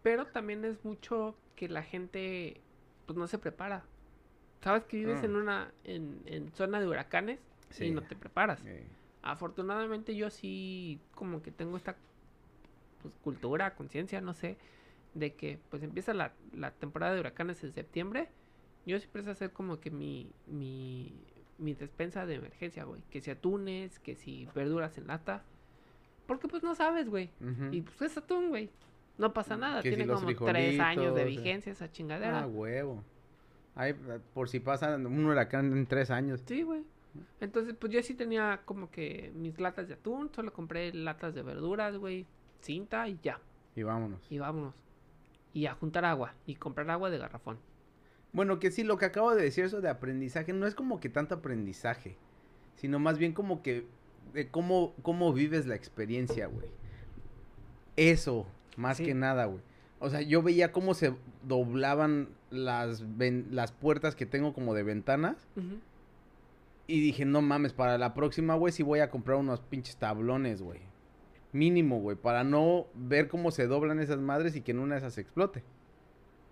Pero también es mucho que la gente, pues no se prepara. Sabes que vives Ah. en una, en, en zona de huracanes Sí. y no te preparas. Afortunadamente yo sí como que tengo esta pues, cultura, conciencia, no sé, de que pues empieza la, la temporada de huracanes en septiembre. Yo siempre sé hacer como que mi, mi, mi despensa de emergencia, güey. Que si atunes, que si verduras en lata. Porque pues no sabes, güey. Y pues es atún, güey. No pasa nada. Que si Tiene como tres años de eh. vigencia esa chingadera. Ah, huevo. Ay, por si pasa un huracán en tres años. Sí, güey. Entonces, pues yo sí tenía como que mis latas de atún, solo compré latas de verduras, güey, cinta y ya. Y vámonos. Y vámonos. Y a juntar agua y comprar agua de garrafón. Bueno, que sí, lo que acabo de decir, eso de aprendizaje, no es como que tanto aprendizaje, sino más bien como que de cómo, cómo vives la experiencia, güey. Eso, más Sí. que nada, güey. O sea, yo veía cómo se doblaban las, ven- las puertas que tengo como de ventanas y dije, no mames, para la próxima, güey, sí voy a comprar unos pinches tablones, güey. Mínimo, güey, para no ver cómo se doblan esas madres y que en una de esas explote.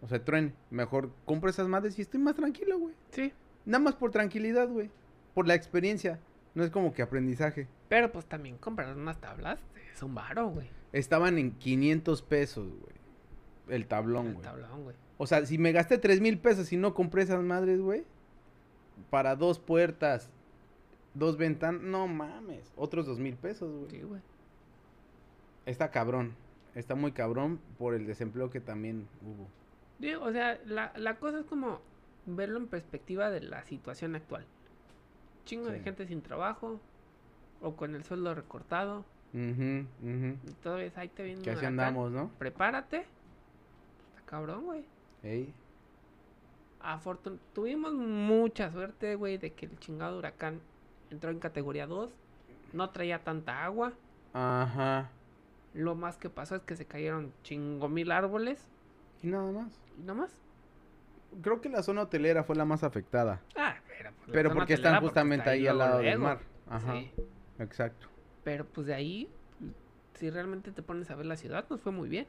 O sea, truene. Mejor compro esas madres y estoy más tranquilo, güey. Sí. Nada más por tranquilidad, güey. Por la experiencia. No es como que aprendizaje. Pero pues también comprar unas tablas es un varo, güey. Estaban en 500 pesos, güey. El tablón, El güey. tablón, güey. O sea, si me gasté 3 mil pesos y no compré esas madres, güey. Para dos puertas, dos ventanas. No mames. Otros dos mil pesos, güey. Sí, güey. Está cabrón. Está muy cabrón por el desempleo que también hubo. Digo, o sea, la, la cosa es como verlo en perspectiva de la situación actual. Chingo de Sí. gente sin trabajo o con el sueldo recortado. Ujú, ujú. Y todavía ahí te viene Que así andamos, ¿no? Prepárate. Cabrón, güey. Ey. Afortun tuvimos mucha suerte, güey, de que el chingado huracán entró en categoría 2. No traía tanta agua. Ajá. Lo más que pasó es que se cayeron chingo mil árboles. Y nada más. Y no más. Creo que la zona hotelera fue la más afectada. Ah, pero, pues, Pero porque están porque justamente está ahí al lado del mar. Ajá. Sí. Exacto. Pero pues de ahí, si realmente te pones a ver la ciudad, nos fue muy bien.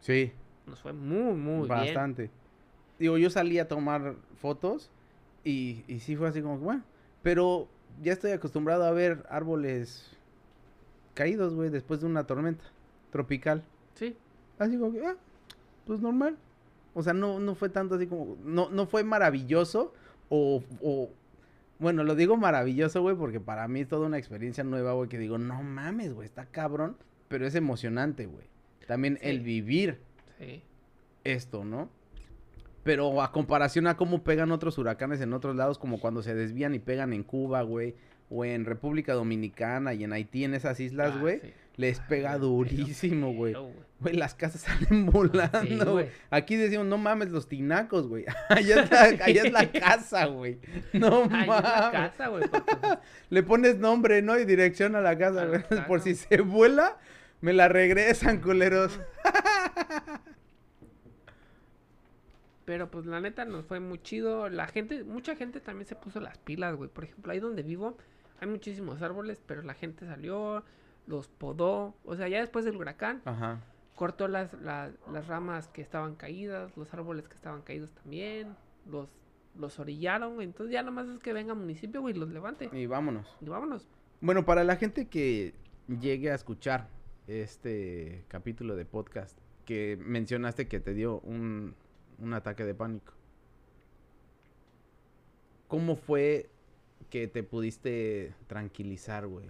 Sí, Nos fue muy, muy bien. bastante. Digo, yo salí a tomar fotos y, y sí fue así como que, bueno, pero ya estoy acostumbrado a ver árboles caídos, güey, después de una tormenta tropical. Sí. Así como que, ah, pues normal. O sea, no, no fue tanto así como, no, no fue maravilloso o, o, bueno, lo digo maravilloso, güey, porque para mí es toda una experiencia nueva, güey, que digo, no mames, güey, está cabrón, pero es emocionante, güey. También el vivir Sí. esto, ¿no? Pero a comparación a cómo pegan otros huracanes en otros lados, como cuando se desvían y pegan en Cuba, güey, o en República Dominicana y en Haití, en esas islas, Ah, güey, sí. les Ay, pega durísimo, güey. güey. Las casas [laughs] salen volando, güey. Aquí decimos, no mames, los tinacos, güey. [laughs] allá, es la, allá es la [laughs] casa, güey. No Ahí en la mames. casa, güey. porque, pues, Le pones nombre, ¿no? Y dirección a la casa, güey. Por si se vuela, me la regresan, culeros. Pero pues la neta nos fue muy chido. La gente, mucha gente también se puso las pilas, güey. Por ejemplo, ahí donde vivo hay muchísimos árboles, pero la gente salió, los podó. O sea, ya después del huracán, Ajá. cortó las, las, las ramas que estaban caídas, los árboles que estaban caídos también, los, los orillaron. Entonces ya nomás es que venga municipio, güey, los levante. Y vámonos. Y vámonos. Bueno, para la gente que llegue a escuchar este capítulo de podcast, que mencionaste que te dio un, un ataque de pánico. ¿Cómo fue que te pudiste tranquilizar, güey?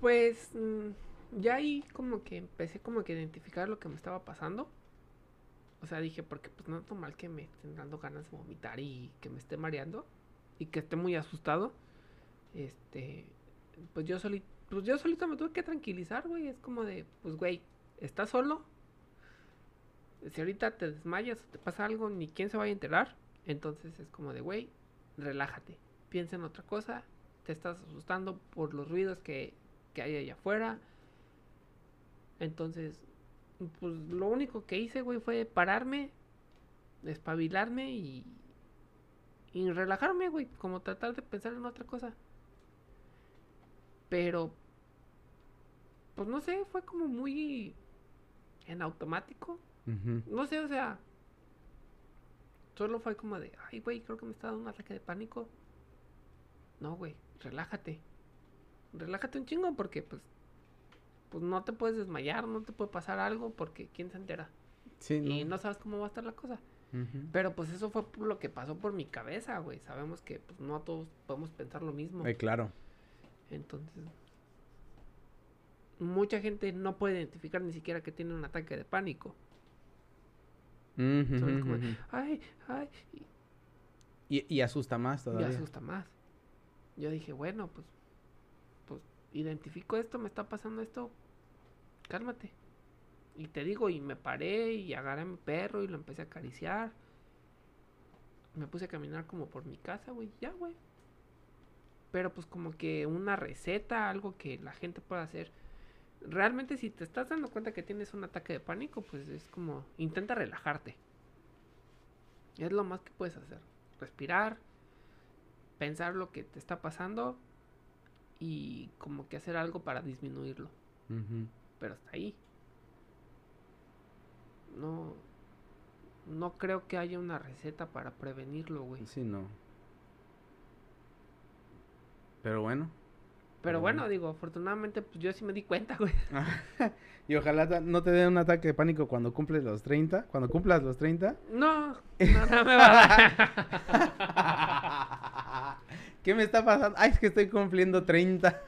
Pues mm, ya ahí como que empecé como que a identificar lo que me estaba pasando. O sea, dije, porque pues no es normal que me estén dando ganas de vomitar y que me esté mareando y que esté muy asustado. Este, pues yo solito, pues yo solito me tuve que tranquilizar, güey. Es como de, pues güey, ¿estás solo? Si ahorita te desmayas o te pasa algo, ni quién se vaya a enterar. Entonces es como de, güey, relájate. Piensa en otra cosa. Te estás asustando por los ruidos que, que hay allá afuera. Entonces, pues lo único que hice, güey, fue pararme, espabilarme y, y relajarme, güey. Como tratar de pensar en otra cosa. Pero, pues no sé, fue como muy en automático. No sé, o sea. Solo fue como de, ay, güey, creo que me está dando un ataque de pánico. No, güey, relájate. Relájate un chingo porque, pues, pues no te puedes desmayar, no te puede pasar algo porque quién se entera. Sí, Y no. no sabes cómo va a estar la cosa. Pero pues eso fue por lo que pasó por mi cabeza, güey. Sabemos que pues no todos podemos pensar lo mismo. Eh, claro. Entonces, mucha gente no puede identificar ni siquiera que tiene un ataque de pánico. Como, ay, ay, y Y, y asusta más todavía. asusta más. Yo dije, bueno, pues, pues, identifico esto, me está pasando esto, cálmate. Y te digo, y me paré y agarré a mi perro y lo empecé a acariciar. Me puse a caminar como por mi casa, güey, ya, güey. Pero pues como que una receta, algo que la gente pueda hacer. Realmente si te estás dando cuenta que tienes un ataque de pánico, pues es como, intenta relajarte. Es lo más que puedes hacer. Respirar, pensar lo que te está pasando y como que hacer algo para disminuirlo. Pero hasta ahí. No, no creo que haya una receta para prevenirlo, güey. Sí, no. Pero bueno. Pero bueno, digo, afortunadamente, pues yo sí me di cuenta, güey. [laughs] y ojalá no te dé un ataque de pánico cuando cumples los 30. Cuando cumplas los 30. No, no, no me va a dar. [laughs] ¿Qué me está pasando? Ay, es que estoy cumpliendo 30.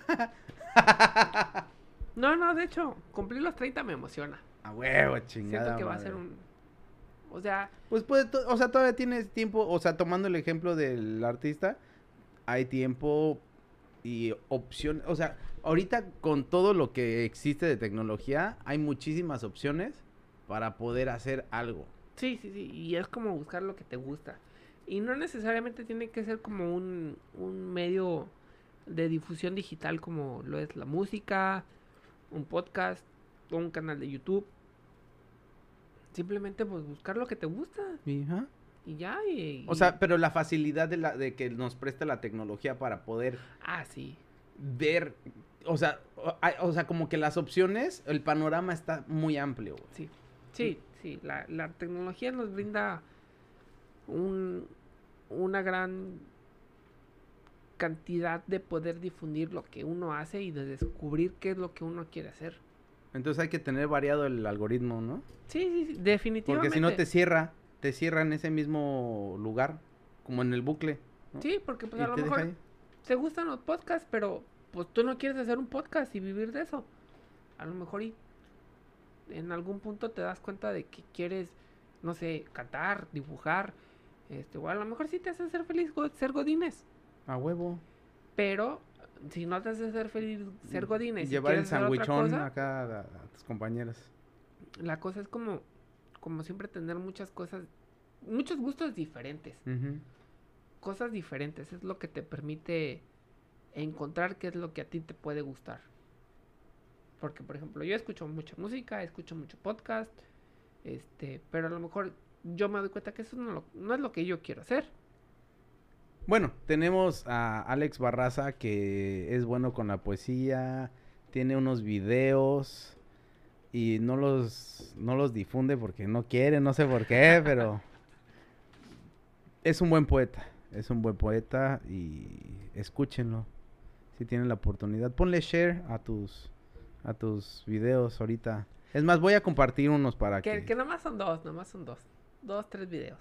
No, no, de hecho, cumplir los 30 me emociona. A huevo, chingada. Siento que va a ser un... O sea, Pues puede, o sea, todavía tienes tiempo, o sea, tomando el ejemplo del artista, hay tiempo y opción, o sea, ahorita con todo lo que existe de tecnología, hay muchísimas opciones para poder hacer algo. Sí, sí, sí, y es como buscar lo que te gusta. Y no necesariamente tiene que ser como un, un medio de difusión digital como lo es la música, un podcast o un canal de YouTube. Simplemente pues buscar lo que te gusta Ajá. Y ya. Y, O sea, pero la facilidad de, la, de que nos presta la tecnología para poder Ah, sí. ver, o sea, o, sea, como que las opciones, el panorama está muy amplio. güey. Sí, sí, sí. La, la tecnología nos brinda un, una gran cantidad de poder difundir lo que uno hace y de descubrir qué es lo que uno quiere hacer. Entonces hay que tener variado el algoritmo, ¿no? Sí, sí, definitivamente. Porque si no te cierra, te cierra en ese mismo lugar, como en el bucle. ¿no? Sí, porque pues a lo mejor te gustan los podcasts, pero pues tú no quieres hacer un podcast y vivir de eso. A lo mejor y en algún punto te das cuenta de que quieres, no sé, cantar, dibujar, este, o a lo mejor sí te hace ser feliz ser godines, A huevo. pero si no te hace ser feliz ser godines Llevar el sandwichón acá a, a tus compañeras. la cosa es como, como siempre tener muchas cosas, muchos gustos diferentes. Cosas diferentes. Es lo que te permite encontrar qué es lo que a ti te puede gustar. Porque, por ejemplo, yo escucho mucha música, escucho mucho podcast, este, pero a lo mejor yo me doy cuenta que eso no, lo- no es lo que yo quiero hacer. Bueno, tenemos a Alex Barraza que es bueno con la poesía, tiene unos videos y no los, no los difunde porque no quiere, no sé por qué, pero [laughs] es un buen poeta, es un buen poeta y escúchenlo si tienen la oportunidad. Ponle share a tus, a tus videos ahorita. Es más, voy a compartir unos para Que, que... que nomás son dos, nomás son dos. Dos, tres videos.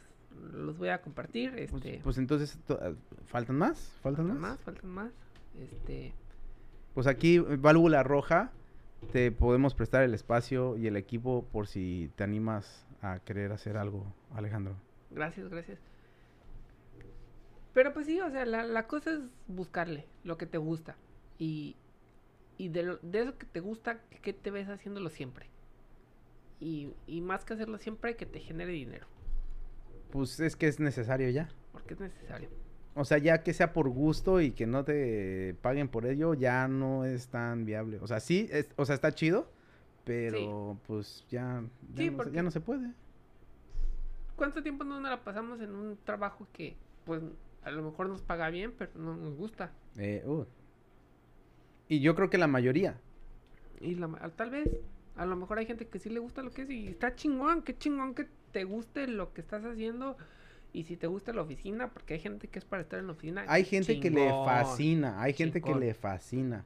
Los voy a compartir, Pues, este... pues entonces, to- ¿faltan más? ¿Faltan, faltan más? más, faltan más. Este... Pues aquí, eh, Válvula Roja, te podemos prestar el espacio y el equipo por si te animas a querer hacer algo, Alejandro. Gracias, gracias. Pero pues sí, o sea, la, la cosa es buscarle lo que te gusta. Y, y de, lo- de eso que te gusta, que te ves haciéndolo siempre. Y, y más que hacerlo siempre, que te genere dinero. Pues es que es necesario ya. Porque es necesario. O sea, ya que sea por gusto y que no te paguen por ello, ya no es tan viable. O sea, sí, es- o sea, está chido, pero pues ya, ya, Sí, no, se- porque- ya no se puede. ¿Cuánto tiempo no nos la pasamos en un trabajo que, pues, a lo mejor nos paga bien, pero no nos gusta? Eh, uh. Y yo creo que la mayoría. Y la tal vez, a lo mejor hay gente que sí le gusta lo que es y está chingón, qué chingón que te guste lo que estás haciendo. Y si te gusta la oficina, porque hay gente que es para estar en la oficina. Hay gente que le fascina, hay gente que le fascina.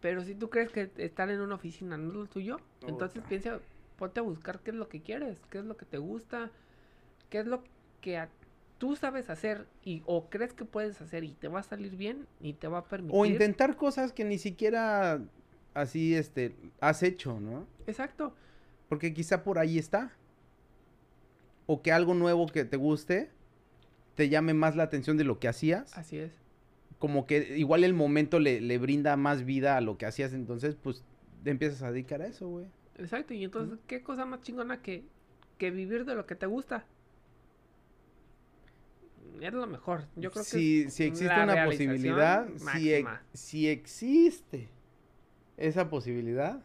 Pero si tú crees que estar en una oficina no es lo tuyo, entonces piensa, ponte a buscar qué es lo que quieres, qué es lo que te gusta, qué es lo que a- tú sabes hacer y o crees que puedes hacer y te va a salir bien y te va a permitir. O intentar cosas que ni siquiera así, este, has hecho, ¿no? Exacto. Porque quizá por ahí está. O que algo nuevo que te guste te llame más la atención de lo que hacías. Así es. Como que igual el momento le, le brinda más vida a lo que hacías, entonces pues te empiezas a dedicar a eso, güey. Exacto. Y entonces, ¿qué cosa más chingona que, que vivir de lo que te gusta? Es lo mejor. Yo creo que si, es si existe una posibilidad, si, si existe esa posibilidad,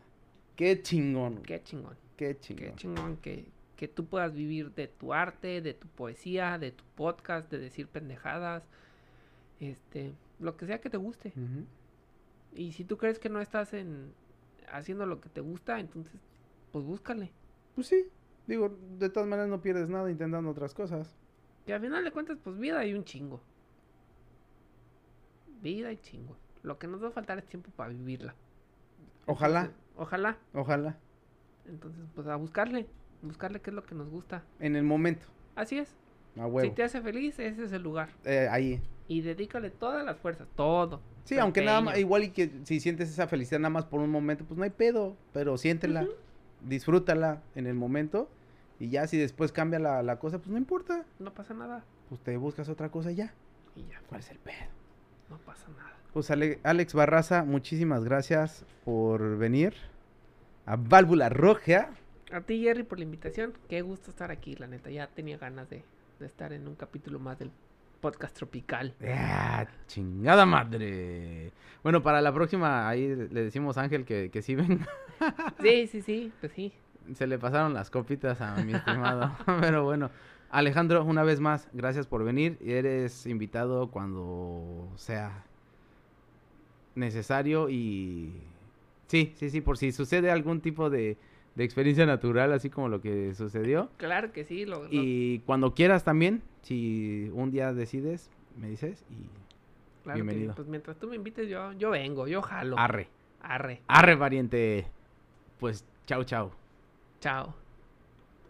qué chingón, Qué chingón. qué chingón. Qué chingón que, que tú puedas vivir de tu arte, de tu poesía, de tu podcast, de decir pendejadas, este, lo que sea que te guste. Y si tú crees que no estás en haciendo lo que te gusta, entonces pues búscale. Pues sí, digo, de todas maneras no pierdes nada intentando otras cosas. Y al final de cuentas, pues vida hay un chingo. Vida y chingo. Lo que nos va a faltar es tiempo para vivirla. Ojalá, Entonces, ojalá. ojalá, Entonces, pues a buscarle. Buscarle qué es lo que nos gusta. en el momento, Así es. a Si te hace feliz, ese es el lugar. Eh, ahí. Y dedícale todas las fuerzas, todo. Sí, aunque nada más, igual y que si sientes esa felicidad nada más por un momento, pues no hay pedo, pero siéntela, disfrútala en el momento y ya si después cambia la, la cosa, pues no importa, No pasa nada. pues te buscas otra cosa y ya. Y ya, ¿Cuál es el pedo? no pasa nada. Pues Ale- Alex Barraza, muchísimas gracias por venir a Válvula Roja. A ti, Jerry, por la invitación. Qué gusto estar aquí, la neta. Ya tenía ganas de, de estar en un capítulo más del podcast tropical. ¡Ah, chingada madre! Bueno, para la próxima ahí le decimos a Ángel que, que sí venga. Sí, sí, sí, pues sí. Se le pasaron las copitas a mi estimado. [laughs] Pero bueno, Alejandro, una vez más, gracias por venir. Eres invitado cuando sea necesario y... Sí, sí, sí, por si sucede algún tipo de, de experiencia natural, así como lo que sucedió. Claro que sí. Lo, lo- Y cuando quieras también, si un día decides, me dices y... claro que, bienvenido. pues mientras tú me invites, yo, yo vengo, yo jalo. Arre, Arre. arre, pariente. Pues, chau, chau. Chao.